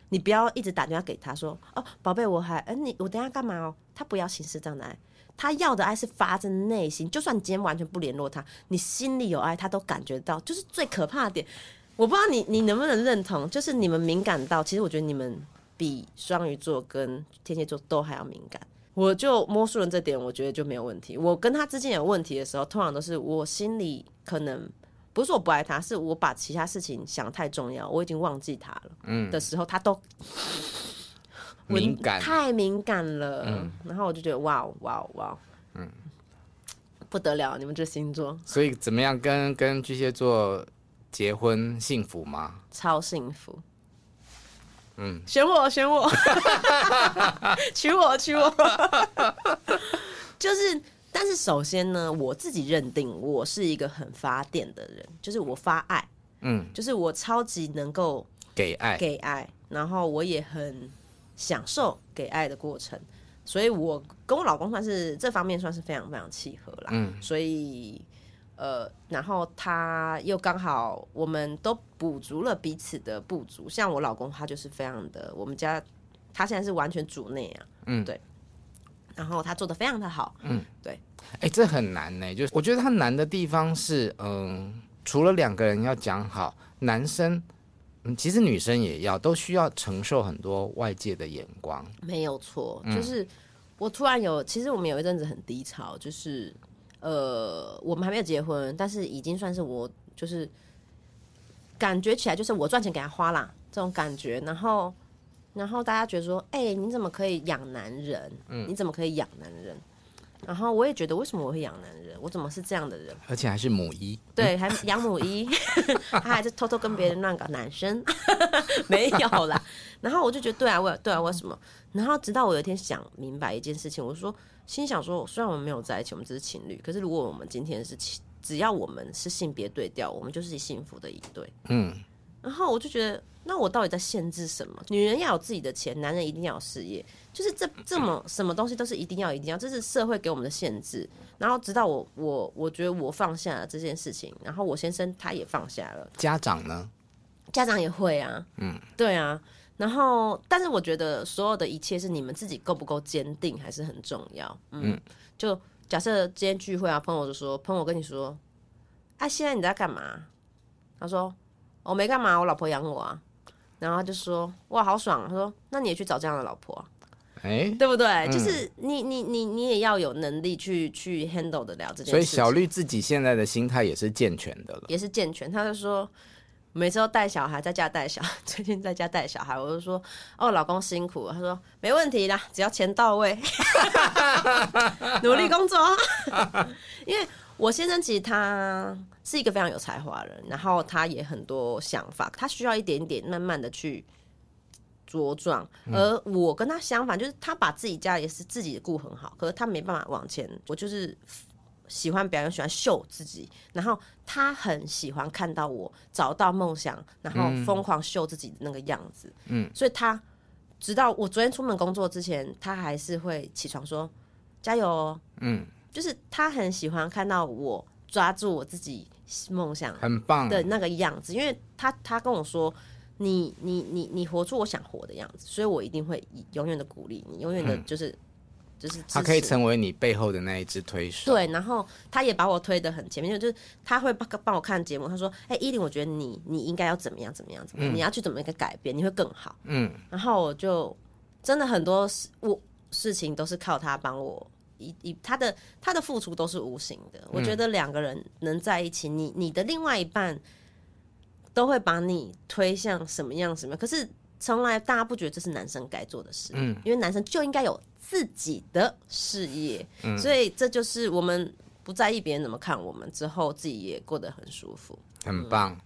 你不要一直打电话给他说哦，宝贝，我还，嗯，你我等下干嘛哦？他不要形式上的爱，他要的爱是发自内心。就算你今天完全不联络他，你心里有爱，他都感觉到。就是最可怕的点，我不知道你你能不能认同，就是你们敏感到，其实我觉得你们。比双鱼座跟天蝎座都还要敏感，我就摸熟了这点，我觉得就没有问题。我跟他之间有问题的时候，通常都是我心里可能不是我不爱他，是我把其他事情想太重要，我已经忘记他了。嗯，的时候他都敏感，太敏感了。嗯，然后我就觉得哇哇哇，嗯，不得了，你们这星座。所以怎么样跟跟巨蟹座结婚幸福吗？超幸福。嗯，选我，选我，娶我，娶我，就是，但是首先呢，我自己认定我是一个很发电的人，就是我发爱，嗯，就是我超级能够给爱，给爱，然后我也很享受给爱的过程，所以我跟我老公算是这方面算是非常非常契合啦，嗯，所以。呃，然后他又刚好，我们都补足了彼此的不足。像我老公，他就是非常的，我们家他现在是完全主内啊，嗯，对。然后他做的非常的好，嗯，对。哎、欸，这很难呢，就是我觉得他难的地方是，嗯，除了两个人要讲好，男生，嗯，其实女生也要，都需要承受很多外界的眼光。没有错，就是我突然有，其实我们有一阵子很低潮，就是。呃，我们还没有结婚，但是已经算是我就是感觉起来就是我赚钱给他花啦这种感觉。然后，然后大家觉得说，哎、欸，你怎么可以养男人？嗯，你怎么可以养男人？然后我也觉得，为什么我会养男人？我怎么是这样的人？而且还是母一，对，还养母一，他还是偷偷跟别人乱搞男生，没有啦。然后我就觉得，对啊，我对啊，为什么？然后直到我有一天想明白一件事情，我说。心想说，虽然我们没有在一起，我们只是情侣，可是如果我们今天是情，只要我们是性别对调，我们就是幸福的一对。嗯，然后我就觉得，那我到底在限制什么？女人要有自己的钱，男人一定要有事业，就是这这么什么东西都是一定要一定要，这是社会给我们的限制。然后直到我我我觉得我放下了这件事情，然后我先生他也放下了。家长呢？家长也会啊。嗯，对啊。然后，但是我觉得所有的一切是你们自己够不够坚定，还是很重要。嗯，嗯就假设今天聚会啊，朋友就说，朋友跟你说，哎、啊，现在你在干嘛？他说，我没干嘛，我老婆养我啊。然后他就说，哇，好爽。他说，那你也去找这样的老婆，哎，对不对？嗯、就是你你你你也要有能力去去 handle 得了这件事。所以小绿自己现在的心态也是健全的了，也是健全。他就说。每次都带小孩，在家带小孩，最近在家带小孩，我就说哦，老公辛苦。他说没问题啦，只要钱到位，努力工作。因为我先生其实他是一个非常有才华的人，然后他也很多想法，他需要一点点慢慢的去茁壮。而我跟他相反，就是他把自己家也是自己顾很好，可是他没办法往前。我就是喜欢表演，喜欢秀自己，然后他很喜欢看到我找到梦想，然后疯狂秀自己的那个样子。嗯，所以他直到我昨天出门工作之前，他还是会起床说加油哦。嗯，就是他很喜欢看到我抓住我自己梦想很棒的那个样子，因为他他跟我说。你你你你活出我想活的样子，所以我一定会永远的鼓励你，永远的就是、嗯、就是他可以成为你背后的那一只推手。对，然后他也把我推得很前面，就是他会帮帮我看节目，他说：“哎、欸，依琳，我觉得你你应该要怎么样怎么样怎么样，嗯、你要去怎么一个改变，你会更好。”嗯，然后我就真的很多事我事情都是靠他帮我一一他的他的付出都是无形的。我觉得两个人能在一起，你你的另外一半。都会把你推向什么样什么样，可是从来大家不觉得这是男生该做的事，嗯，因为男生就应该有自己的事业，嗯，所以这就是我们不在意别人怎么看我们，之后自己也过得很舒服，很棒。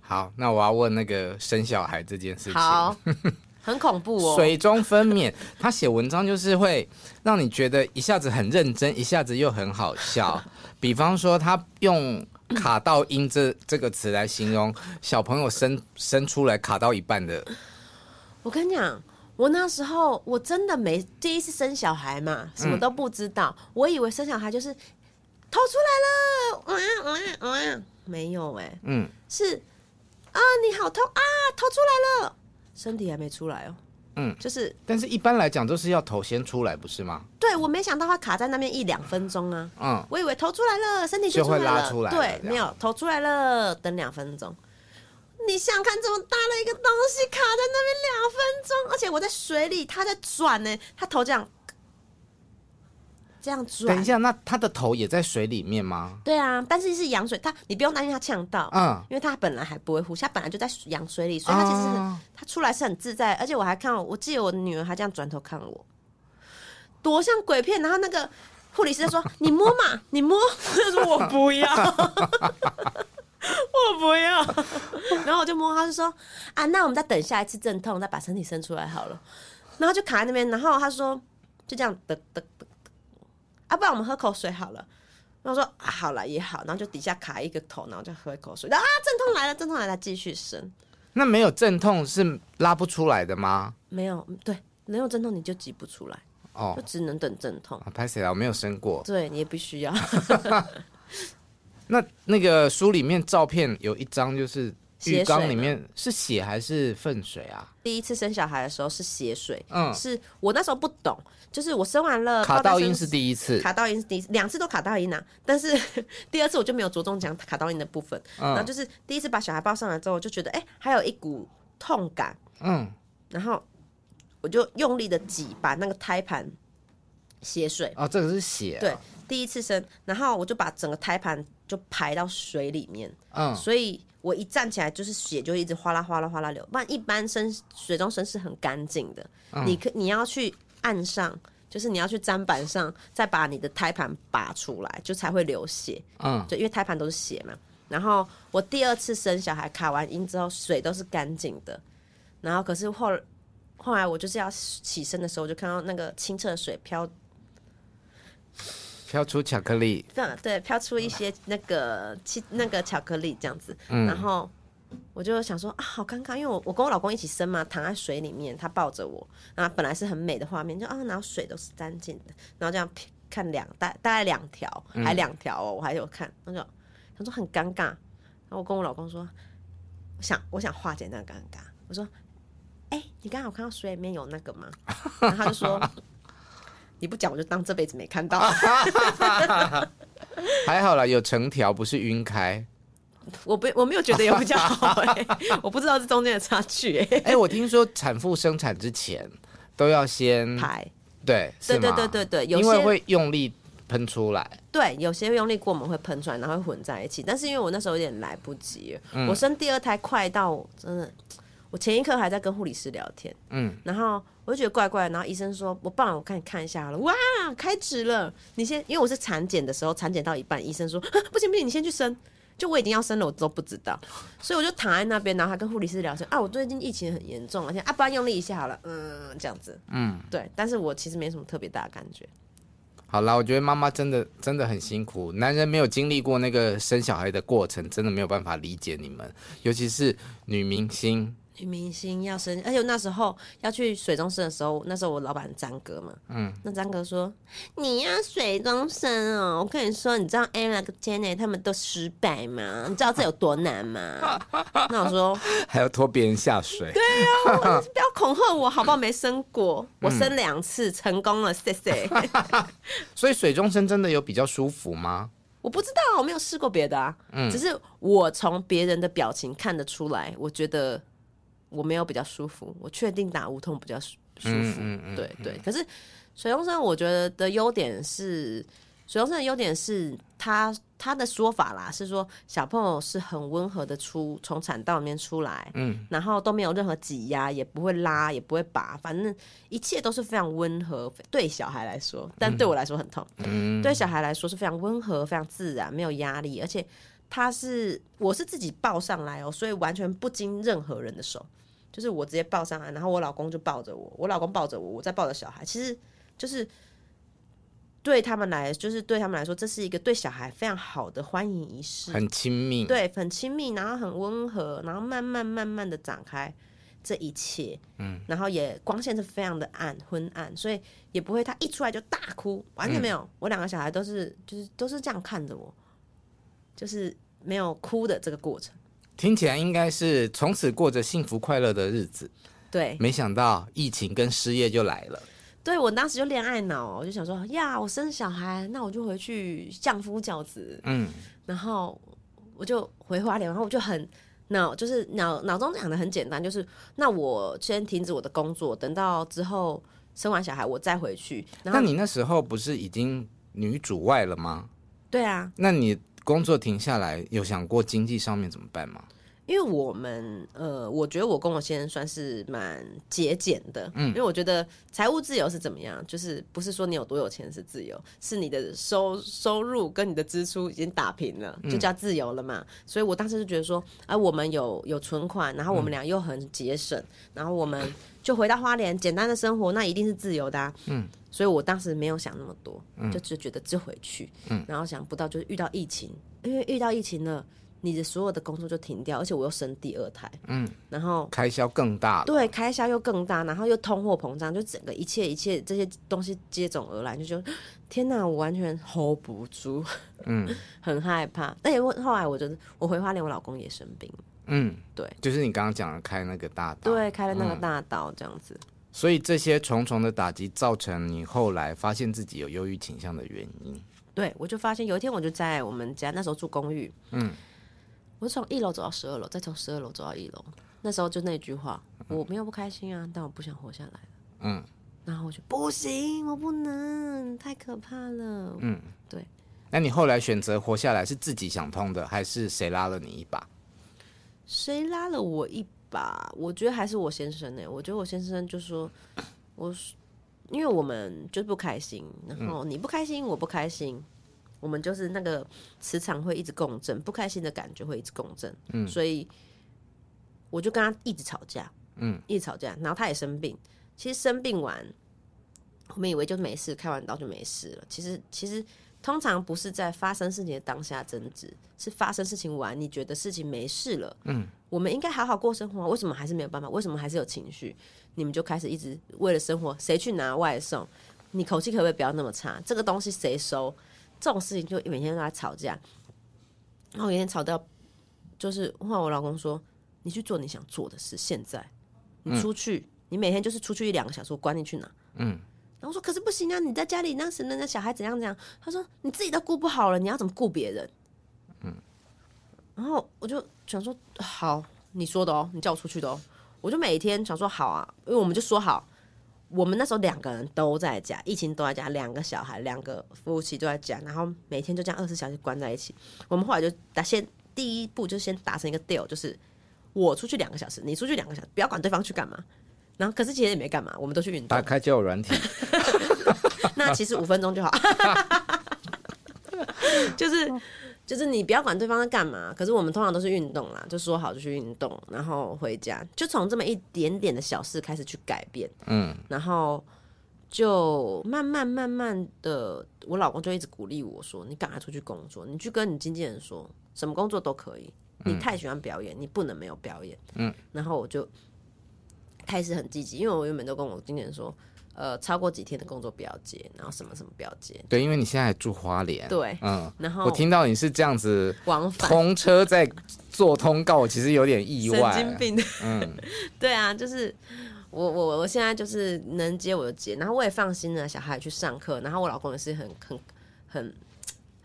好，那我要问那个生小孩这件事情，好，很恐怖哦，水中分娩，他写文章就是会让你觉得一下子很认真，一下子又很好笑，比方说他用。卡到音这这个词来形容小朋友生生出来卡到一半的。我跟你讲，我那时候我真的没第一次生小孩嘛，什么都不知道，嗯、我以为生小孩就是头出来了，嗯嗯嗯，没有哎、欸，嗯，是啊，你好痛啊，头出来了，身体还没出来哦。嗯，就是，但是一般来讲都是要头先出来，不是吗？对，我没想到它卡在那边一两分钟啊。嗯，我以为头出来了，身体就出来了。就会拉出来。对，没有头出来了，等两分钟。你想看这么大的一个东西卡在那边两分钟，而且我在水里，它在转呢，它头这样。这样转。等一下，那它的头也在水里面吗？对啊，但是是羊水，它你不用担心它呛到，嗯，因为它本来还不会呼吸，它本来就在羊水里，所以它其实它、嗯、出来是很自在。而且我还看，我记得我的女儿还这样转头看我，多像鬼片。然后那个护理师说：“你摸嘛，你摸。” 我说：“我不要，我不要。”然后我就摸，他就说：“啊，那我们再等下一次阵痛，再把身体伸出来好了。”然后就卡在那边，然后他说：“就这样的的。”啊，不然我们喝口水好了。然后说啊，好了也好，然后就底下卡一个头，然后就喝一口水。啊，阵痛来了，阵痛来了，继续生。那没有阵痛是拉不出来的吗？没有，对，没有阵痛你就挤不出来，哦，就只能等阵痛。拍谁啊，我没有生过。对，你也必须要。那那个书里面照片有一张就是。浴缸里面是血还是粪水啊？第一次生小孩的时候是血水，嗯，是我那时候不懂，就是我生完了卡到音是第一次，卡到音是第一次，两次都卡到音啊，但是 第二次我就没有着重讲卡到音的部分，嗯，然后就是第一次把小孩抱上来之后，我就觉得哎、欸，还有一股痛感，嗯，然后我就用力的挤，把那个胎盘血水，哦，这个是血、啊，对，第一次生，然后我就把整个胎盘就排到水里面，嗯，所以。我一站起来，就是血就一直哗啦哗啦哗啦流。不然一般生水中生是很干净的。嗯、你可你要去岸上，就是你要去砧板上，再把你的胎盘拔出来，就才会流血。嗯，就因为胎盘都是血嘛。然后我第二次生小孩卡完阴之后，水都是干净的。然后可是后后来我就是要起身的时候，我就看到那个清澈的水飘。飘出巧克力，对，飘出一些那个气，那个巧克力这样子，嗯、然后我就想说啊，好尴尬，因为我我跟我老公一起生嘛，躺在水里面，他抱着我，然后本来是很美的画面，就啊，然后水都是干净的，然后这样看两大大概两条，还两条哦，我还有看，他就他说很尴尬，然后我跟我老公说，我想我想化解那个尴尬，我说，哎、欸，你刚好看到水里面有那个吗？然后他就说。你不讲，我就当这辈子没看到。还好啦，有成条，不是晕开。我不，我没有觉得有比较好哎、欸，我不知道这中间的差距哎、欸。哎、欸，我听说产妇生产之前都要先排，对，对对对对对，因为会用力喷出来。对，有些用力过猛会喷出来，然后会混在一起。但是因为我那时候有点来不及，嗯、我生第二胎快到真的。我前一刻还在跟护理师聊天，嗯，然后我就觉得怪怪，然后医生说：“我帮我看你看一下好了。”哇，开指了！你先，因为我是产检的时候，产检到一半，医生说：“不行不行，你先去生。”就我已经要生了，我都不知道，所以我就躺在那边，然后还跟护理师聊天啊，我最近疫情很严重，而且啊，不然用力一下好了，嗯，这样子，嗯，对，但是我其实没什么特别大的感觉。好啦，我觉得妈妈真的真的很辛苦，男人没有经历过那个生小孩的过程，真的没有办法理解你们，尤其是女明星。女明星要生，而且那时候要去水中生的时候，那时候我老板张哥嘛，嗯，那张哥说你要水中生哦，我跟你说，你知道 Ella 跟 Jenny 他们都失败吗？你知道这有多难吗？那我说还要拖别人下水，对啊，不要恐吓我好不好？没生过，我生两次成功了，谢谢。所以水中生真的有比较舒服吗？我不知道，我没有试过别的啊，嗯，只是我从别人的表情看得出来，我觉得。我没有比较舒服，我确定打无痛比较舒舒服，嗯嗯嗯、对对。可是水中生，我觉得的优点是，水中生的优点是他他的说法啦，是说小朋友是很温和的出从产道里面出来，嗯，然后都没有任何挤压，也不会拉，也不会拔，反正一切都是非常温和。对小孩来说，但对我来说很痛。嗯，对小孩来说是非常温和、非常自然，没有压力，而且他是我是自己抱上来哦，所以完全不经任何人的手。就是我直接抱上来，然后我老公就抱着我，我老公抱着我，我再抱着小孩。其实就是对他们来，就是对他们来说，这是一个对小孩非常好的欢迎仪式，很亲密，对，很亲密，然后很温和，然后慢慢慢慢的展开这一切，嗯，然后也光线是非常的暗昏暗，所以也不会他一出来就大哭，完全没有。嗯、我两个小孩都是就是都是这样看着我，就是没有哭的这个过程。听起来应该是从此过着幸福快乐的日子，对。没想到疫情跟失业就来了。对，我当时就恋爱脑，我就想说呀，我生小孩，那我就回去相夫教子。嗯，然后我就回花莲，然后我就很脑，就是脑脑中想的很简单，就是那我先停止我的工作，等到之后生完小孩我再回去。那你那时候不是已经女主外了吗？对啊，那你。工作停下来，有想过经济上面怎么办吗？因为我们呃，我觉得我跟我先生算是蛮节俭的，嗯，因为我觉得财务自由是怎么样，就是不是说你有多有钱是自由，是你的收收入跟你的支出已经打平了，就叫自由了嘛。嗯、所以我当时就觉得说，啊，我们有有存款，然后我们俩又很节省，嗯、然后我们就回到花莲简单的生活，那一定是自由的，啊，嗯。所以我当时没有想那么多，就只觉得就回去，嗯、然后想不到就是遇到疫情，因为遇到疫情了，你的所有的工作就停掉，而且我又生第二胎，嗯，然后开销更大，对，开销又更大，然后又通货膨胀，就整个一切一切这些东西接踵而来，就觉得 天哪，我完全 hold 不住，嗯，很害怕。但也后来我觉得我回花莲，我老公也生病，嗯，对，就是你刚刚讲的开那个大刀，对，开了那个大刀这样子。嗯所以这些重重的打击造成你后来发现自己有忧郁倾向的原因。对，我就发现有一天我就在我们家那时候住公寓，嗯，我从一楼走到十二楼，再从十二楼走到一楼。那时候就那句话，我没有不开心啊，但我不想活下来了。嗯，然后我就不行，我不能，太可怕了。嗯，对。那你后来选择活下来是自己想通的，还是谁拉了你一把？谁拉了我一把？我觉得还是我先生呢、欸。我觉得我先生就说，我因为我们就不开心，然后你不开心，我不开心，我们就是那个磁场会一直共振，不开心的感觉会一直共振。嗯，所以我就跟他一直吵架，嗯，一直吵架，然后他也生病。其实生病完，我们以为就没事，开完刀就没事了。其实，其实。通常不是在发生事情的当下争执，是发生事情完，你觉得事情没事了，嗯，我们应该好好过生活，为什么还是没有办法？为什么还是有情绪？你们就开始一直为了生活，谁去拿外送？你口气可不可以不要那么差？这个东西谁收？这种事情就每天跟他吵架，然后有一天吵到，就是后来我老公说：“你去做你想做的事，现在你出去，嗯、你每天就是出去一两个小时，我管你去哪？”嗯。然后我说：“可是不行啊！你在家里那时，那小孩怎样怎样？”他说：“你自己都顾不好了，你要怎么顾别人？”嗯。然后我就想说：“好，你说的哦，你叫我出去的哦。”我就每天想说：“好啊，因为我们就说好，我们那时候两个人都在家，疫情都在家，两个小孩，两个夫妻都在家，然后每天就这样二十四小时关在一起。我们后来就打先第一步就先达成一个 deal，就是我出去两个小时，你出去两个小时，不要管对方去干嘛。”然后可是其实也没干嘛，我们都去运动。打开交友软体，那其实五分钟就好。就是就是你不要管对方在干嘛，可是我们通常都是运动啦，就说好就去运动，然后回家，就从这么一点点的小事开始去改变。嗯，然后就慢慢慢慢的，我老公就一直鼓励我说：“你赶快出去工作，你去跟你经纪人说，什么工作都可以。你太喜欢表演，你不能没有表演。”嗯，然后我就开始很积极，因为我原本都跟我经纪人说。呃，超过几天的工作不要接，然后什么什么不要接。对，因为你现在住花莲。对，嗯。然后我听到你是这样子往返通车在做通告，我其实有点意外。神经病。嗯，对啊，就是我我我现在就是能接我就接，然后我也放心了，小孩去上课，然后我老公也是很很很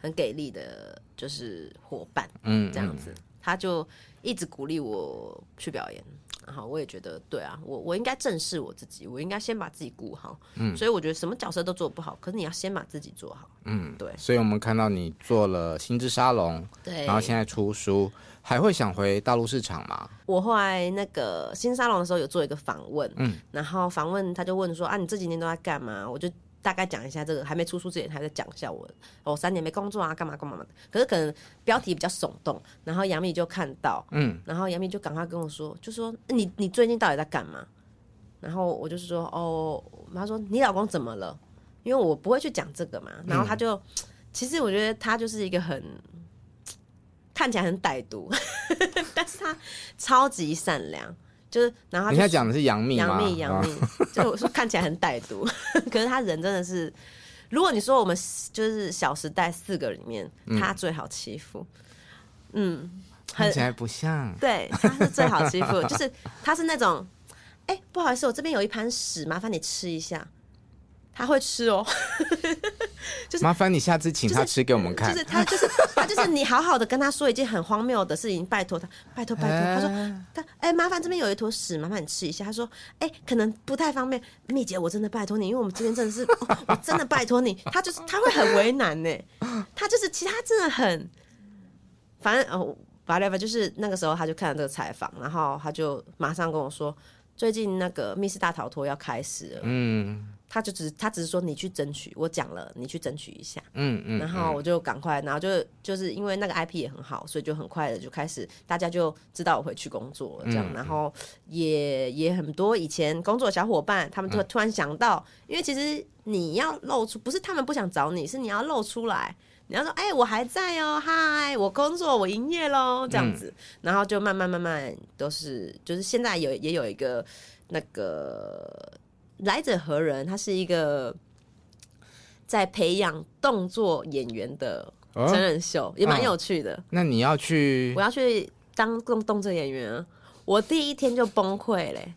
很给力的，就是伙伴。嗯，这样子，嗯，他就一直鼓励我去表演。然后我也觉得，对啊，我我应该正视我自己，我应该先把自己顾好。嗯，所以我觉得什么角色都做不好，可是你要先把自己做好。嗯，对。所以我们看到你做了心之沙龙，对，然后现在出书，还会想回大陆市场吗？我后来那个新沙龙的时候有做一个访问，嗯，然后访问他就问说啊，你这几年都在干嘛？我就。大概讲一下这个，还没出书之前，还在讲一下我哦，三年没工作啊，干嘛干嘛的。可是可能标题比较耸动，然后杨幂就看到，嗯，然后杨幂就赶快跟我说，就说你你最近到底在干嘛？然后我就是说哦，他说你老公怎么了？因为我不会去讲这个嘛。然后他就，嗯、其实我觉得他就是一个很看起来很歹毒，但是他超级善良。就是，然后他讲的是杨幂？杨幂，杨幂，就我说看起来很歹毒，可是他人真的是，如果你说我们就是《小时代》四个里面，他最好欺负，嗯，看起来不像，对，他是最好欺负，就是他是那种，哎、欸，不好意思，我这边有一盘屎，麻烦你吃一下。他会吃哦，就是麻烦你下次请他吃给我们看。就是他就是他就是你好好的跟他说一件很荒谬的事情，拜托他，拜托拜托。他说他哎、欸，麻烦这边有一坨屎，麻烦你吃一下。他说哎、欸，可能不太方便，蜜姐我真的拜托你，因为我们这边真的是、哦，我真的拜托你。他就是他会很为难呢，他就是其他真的很，反正哦，whatever，就是那个时候他就看了这个采访，然后他就马上跟我说，最近那个密室大逃脱要开始了，嗯。他就只他只是说你去争取，我讲了，你去争取一下，嗯嗯，然后我就赶快，然后就就是因为那个 IP 也很好，所以就很快的就开始，大家就知道我会去工作这样，嗯、然后也也很多以前工作的小伙伴，他们就会突然想到，嗯、因为其实你要露出，不是他们不想找你，是你要露出来，你要说，哎、欸，我还在哦，嗨，我工作，我营业喽，这样子，嗯、然后就慢慢慢慢都是，就是现在有也有一个那个。来者何人？他是一个在培养动作演员的真人秀，哦、也蛮有趣的、哦。那你要去？我要去当动动作演员啊！我第一天就崩溃嘞。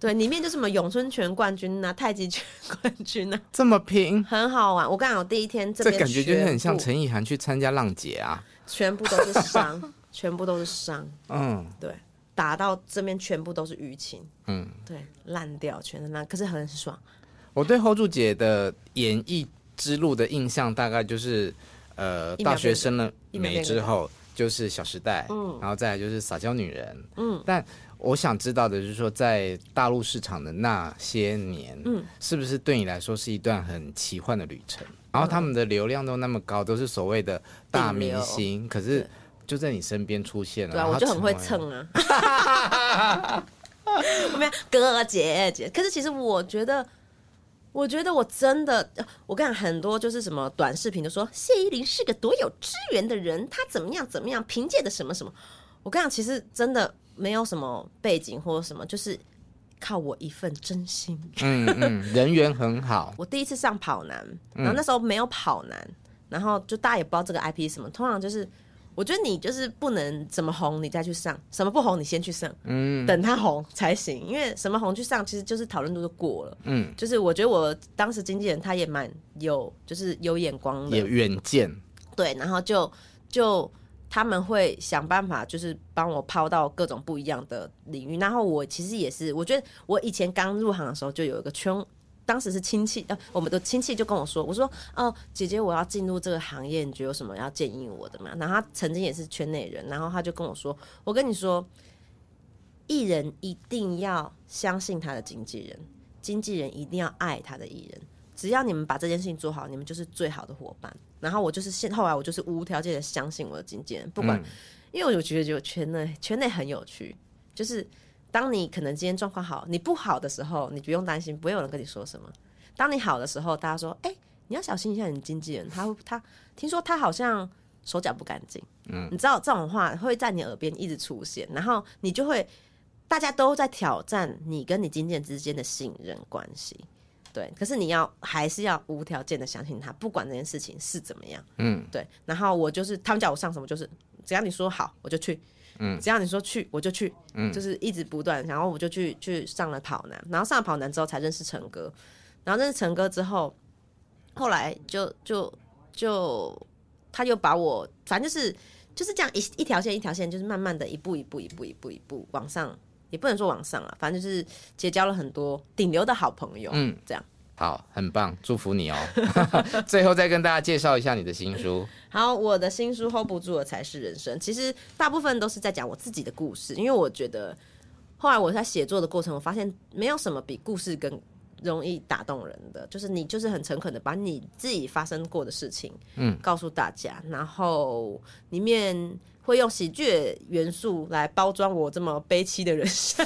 对，里面就什么咏春拳冠军啊，太极拳冠军啊，这么拼，很好玩。我刚好第一天这，这感觉就是很像陈意涵去参加浪姐啊，全部都是伤，全部都是伤。嗯，对。打到这边全部都是淤青，嗯，对，烂掉，全是烂，可是很爽。我对 hold 住姐的演艺之路的印象，大概就是，呃，大学生了没之后，就是《小时代》，嗯，然后再来就是《撒娇女人》，嗯。但我想知道的就是说，在大陆市场的那些年，嗯，是不是对你来说是一段很奇幻的旅程？然后他们的流量都那么高，都是所谓的大明星，可是。就在你身边出现了，对啊，我就很会蹭啊。我没有哥姐姐，可是其实我觉得，我觉得我真的，我跟你讲很多就是什么短视频，就说谢依霖是个多有资源的人，他怎么样怎么样，凭借的什么什么。我跟你讲，其实真的没有什么背景或者什么，就是靠我一份真心。嗯嗯，人缘很好。我第一次上跑男，然后那时候没有跑男，然后就大家也不知道这个 IP 是什么，通常就是。我觉得你就是不能怎么红，你再去上；什么不红，你先去上，嗯，等他红才行。因为什么红去上，其实就是讨论度就过了，嗯，就是我觉得我当时经纪人他也蛮有，就是有眼光的，有远见，对，然后就就他们会想办法，就是帮我抛到各种不一样的领域。然后我其实也是，我觉得我以前刚入行的时候就有一个圈。当时是亲戚，呃，我们的亲戚就跟我说：“我说，哦，姐姐，我要进入这个行业，你觉得有什么要建议我的吗？”然后他曾经也是圈内人，然后他就跟我说：“我跟你说，艺人一定要相信他的经纪人，经纪人一定要爱他的艺人。只要你们把这件事情做好，你们就是最好的伙伴。”然后我就是现后来我就是无条件的相信我的经纪人，不管，嗯、因为我觉得就圈内圈内很有趣，就是。当你可能今天状况好，你不好的时候，你不用担心，不会有人跟你说什么。当你好的时候，大家说：“哎、欸，你要小心一下你经纪人，他他听说他好像手脚不干净。”嗯，你知道这种话会在你耳边一直出现，然后你就会大家都在挑战你跟你经纪人之间的信任关系。对，可是你要还是要无条件的相信他，不管这件事情是怎么样。嗯，对。然后我就是他们叫我上什么，就是只要你说好，我就去。嗯，只要你说去，我就去。嗯，就是一直不断，然后我就去去上了跑男，然后上了跑男之后才认识陈哥，然后认识陈哥之后，后来就就就他就把我，反正就是就是这样一一条线一条线，就是慢慢的一步一步一步一步一步往上，也不能说往上啊，反正就是结交了很多顶流的好朋友。嗯，这样。好，很棒，祝福你哦。最后再跟大家介绍一下你的新书。好，我的新书 Hold 不住的才是人生。其实大部分都是在讲我自己的故事，因为我觉得后来我在写作的过程，我发现没有什么比故事更容易打动人的。就是你就是很诚恳的把你自己发生过的事情，嗯，告诉大家，然后里面会用喜剧元素来包装我这么悲凄的人生，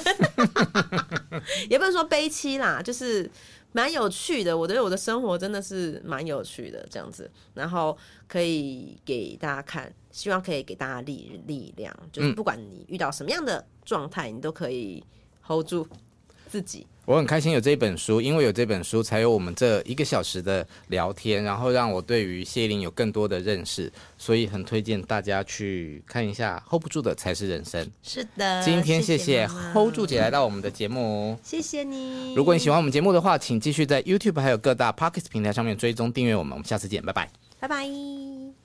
也不能说悲凄啦，就是。蛮有趣的，我觉得我的生活真的是蛮有趣的，这样子，然后可以给大家看，希望可以给大家力力量，就是不管你遇到什么样的状态，你都可以 hold 住自己。我很开心有这本书，因为有这本书，才有我们这一个小时的聊天，然后让我对于谢玲有更多的认识，所以很推荐大家去看一下。hold 不住的才是人生。是的，今天谢谢 hold 住姐来到我们的节目，谢谢你。如果你喜欢我们节目的话，请继续在 YouTube 还有各大 Podcast 平台上面追踪订阅我们。我们下次见，拜拜，拜拜。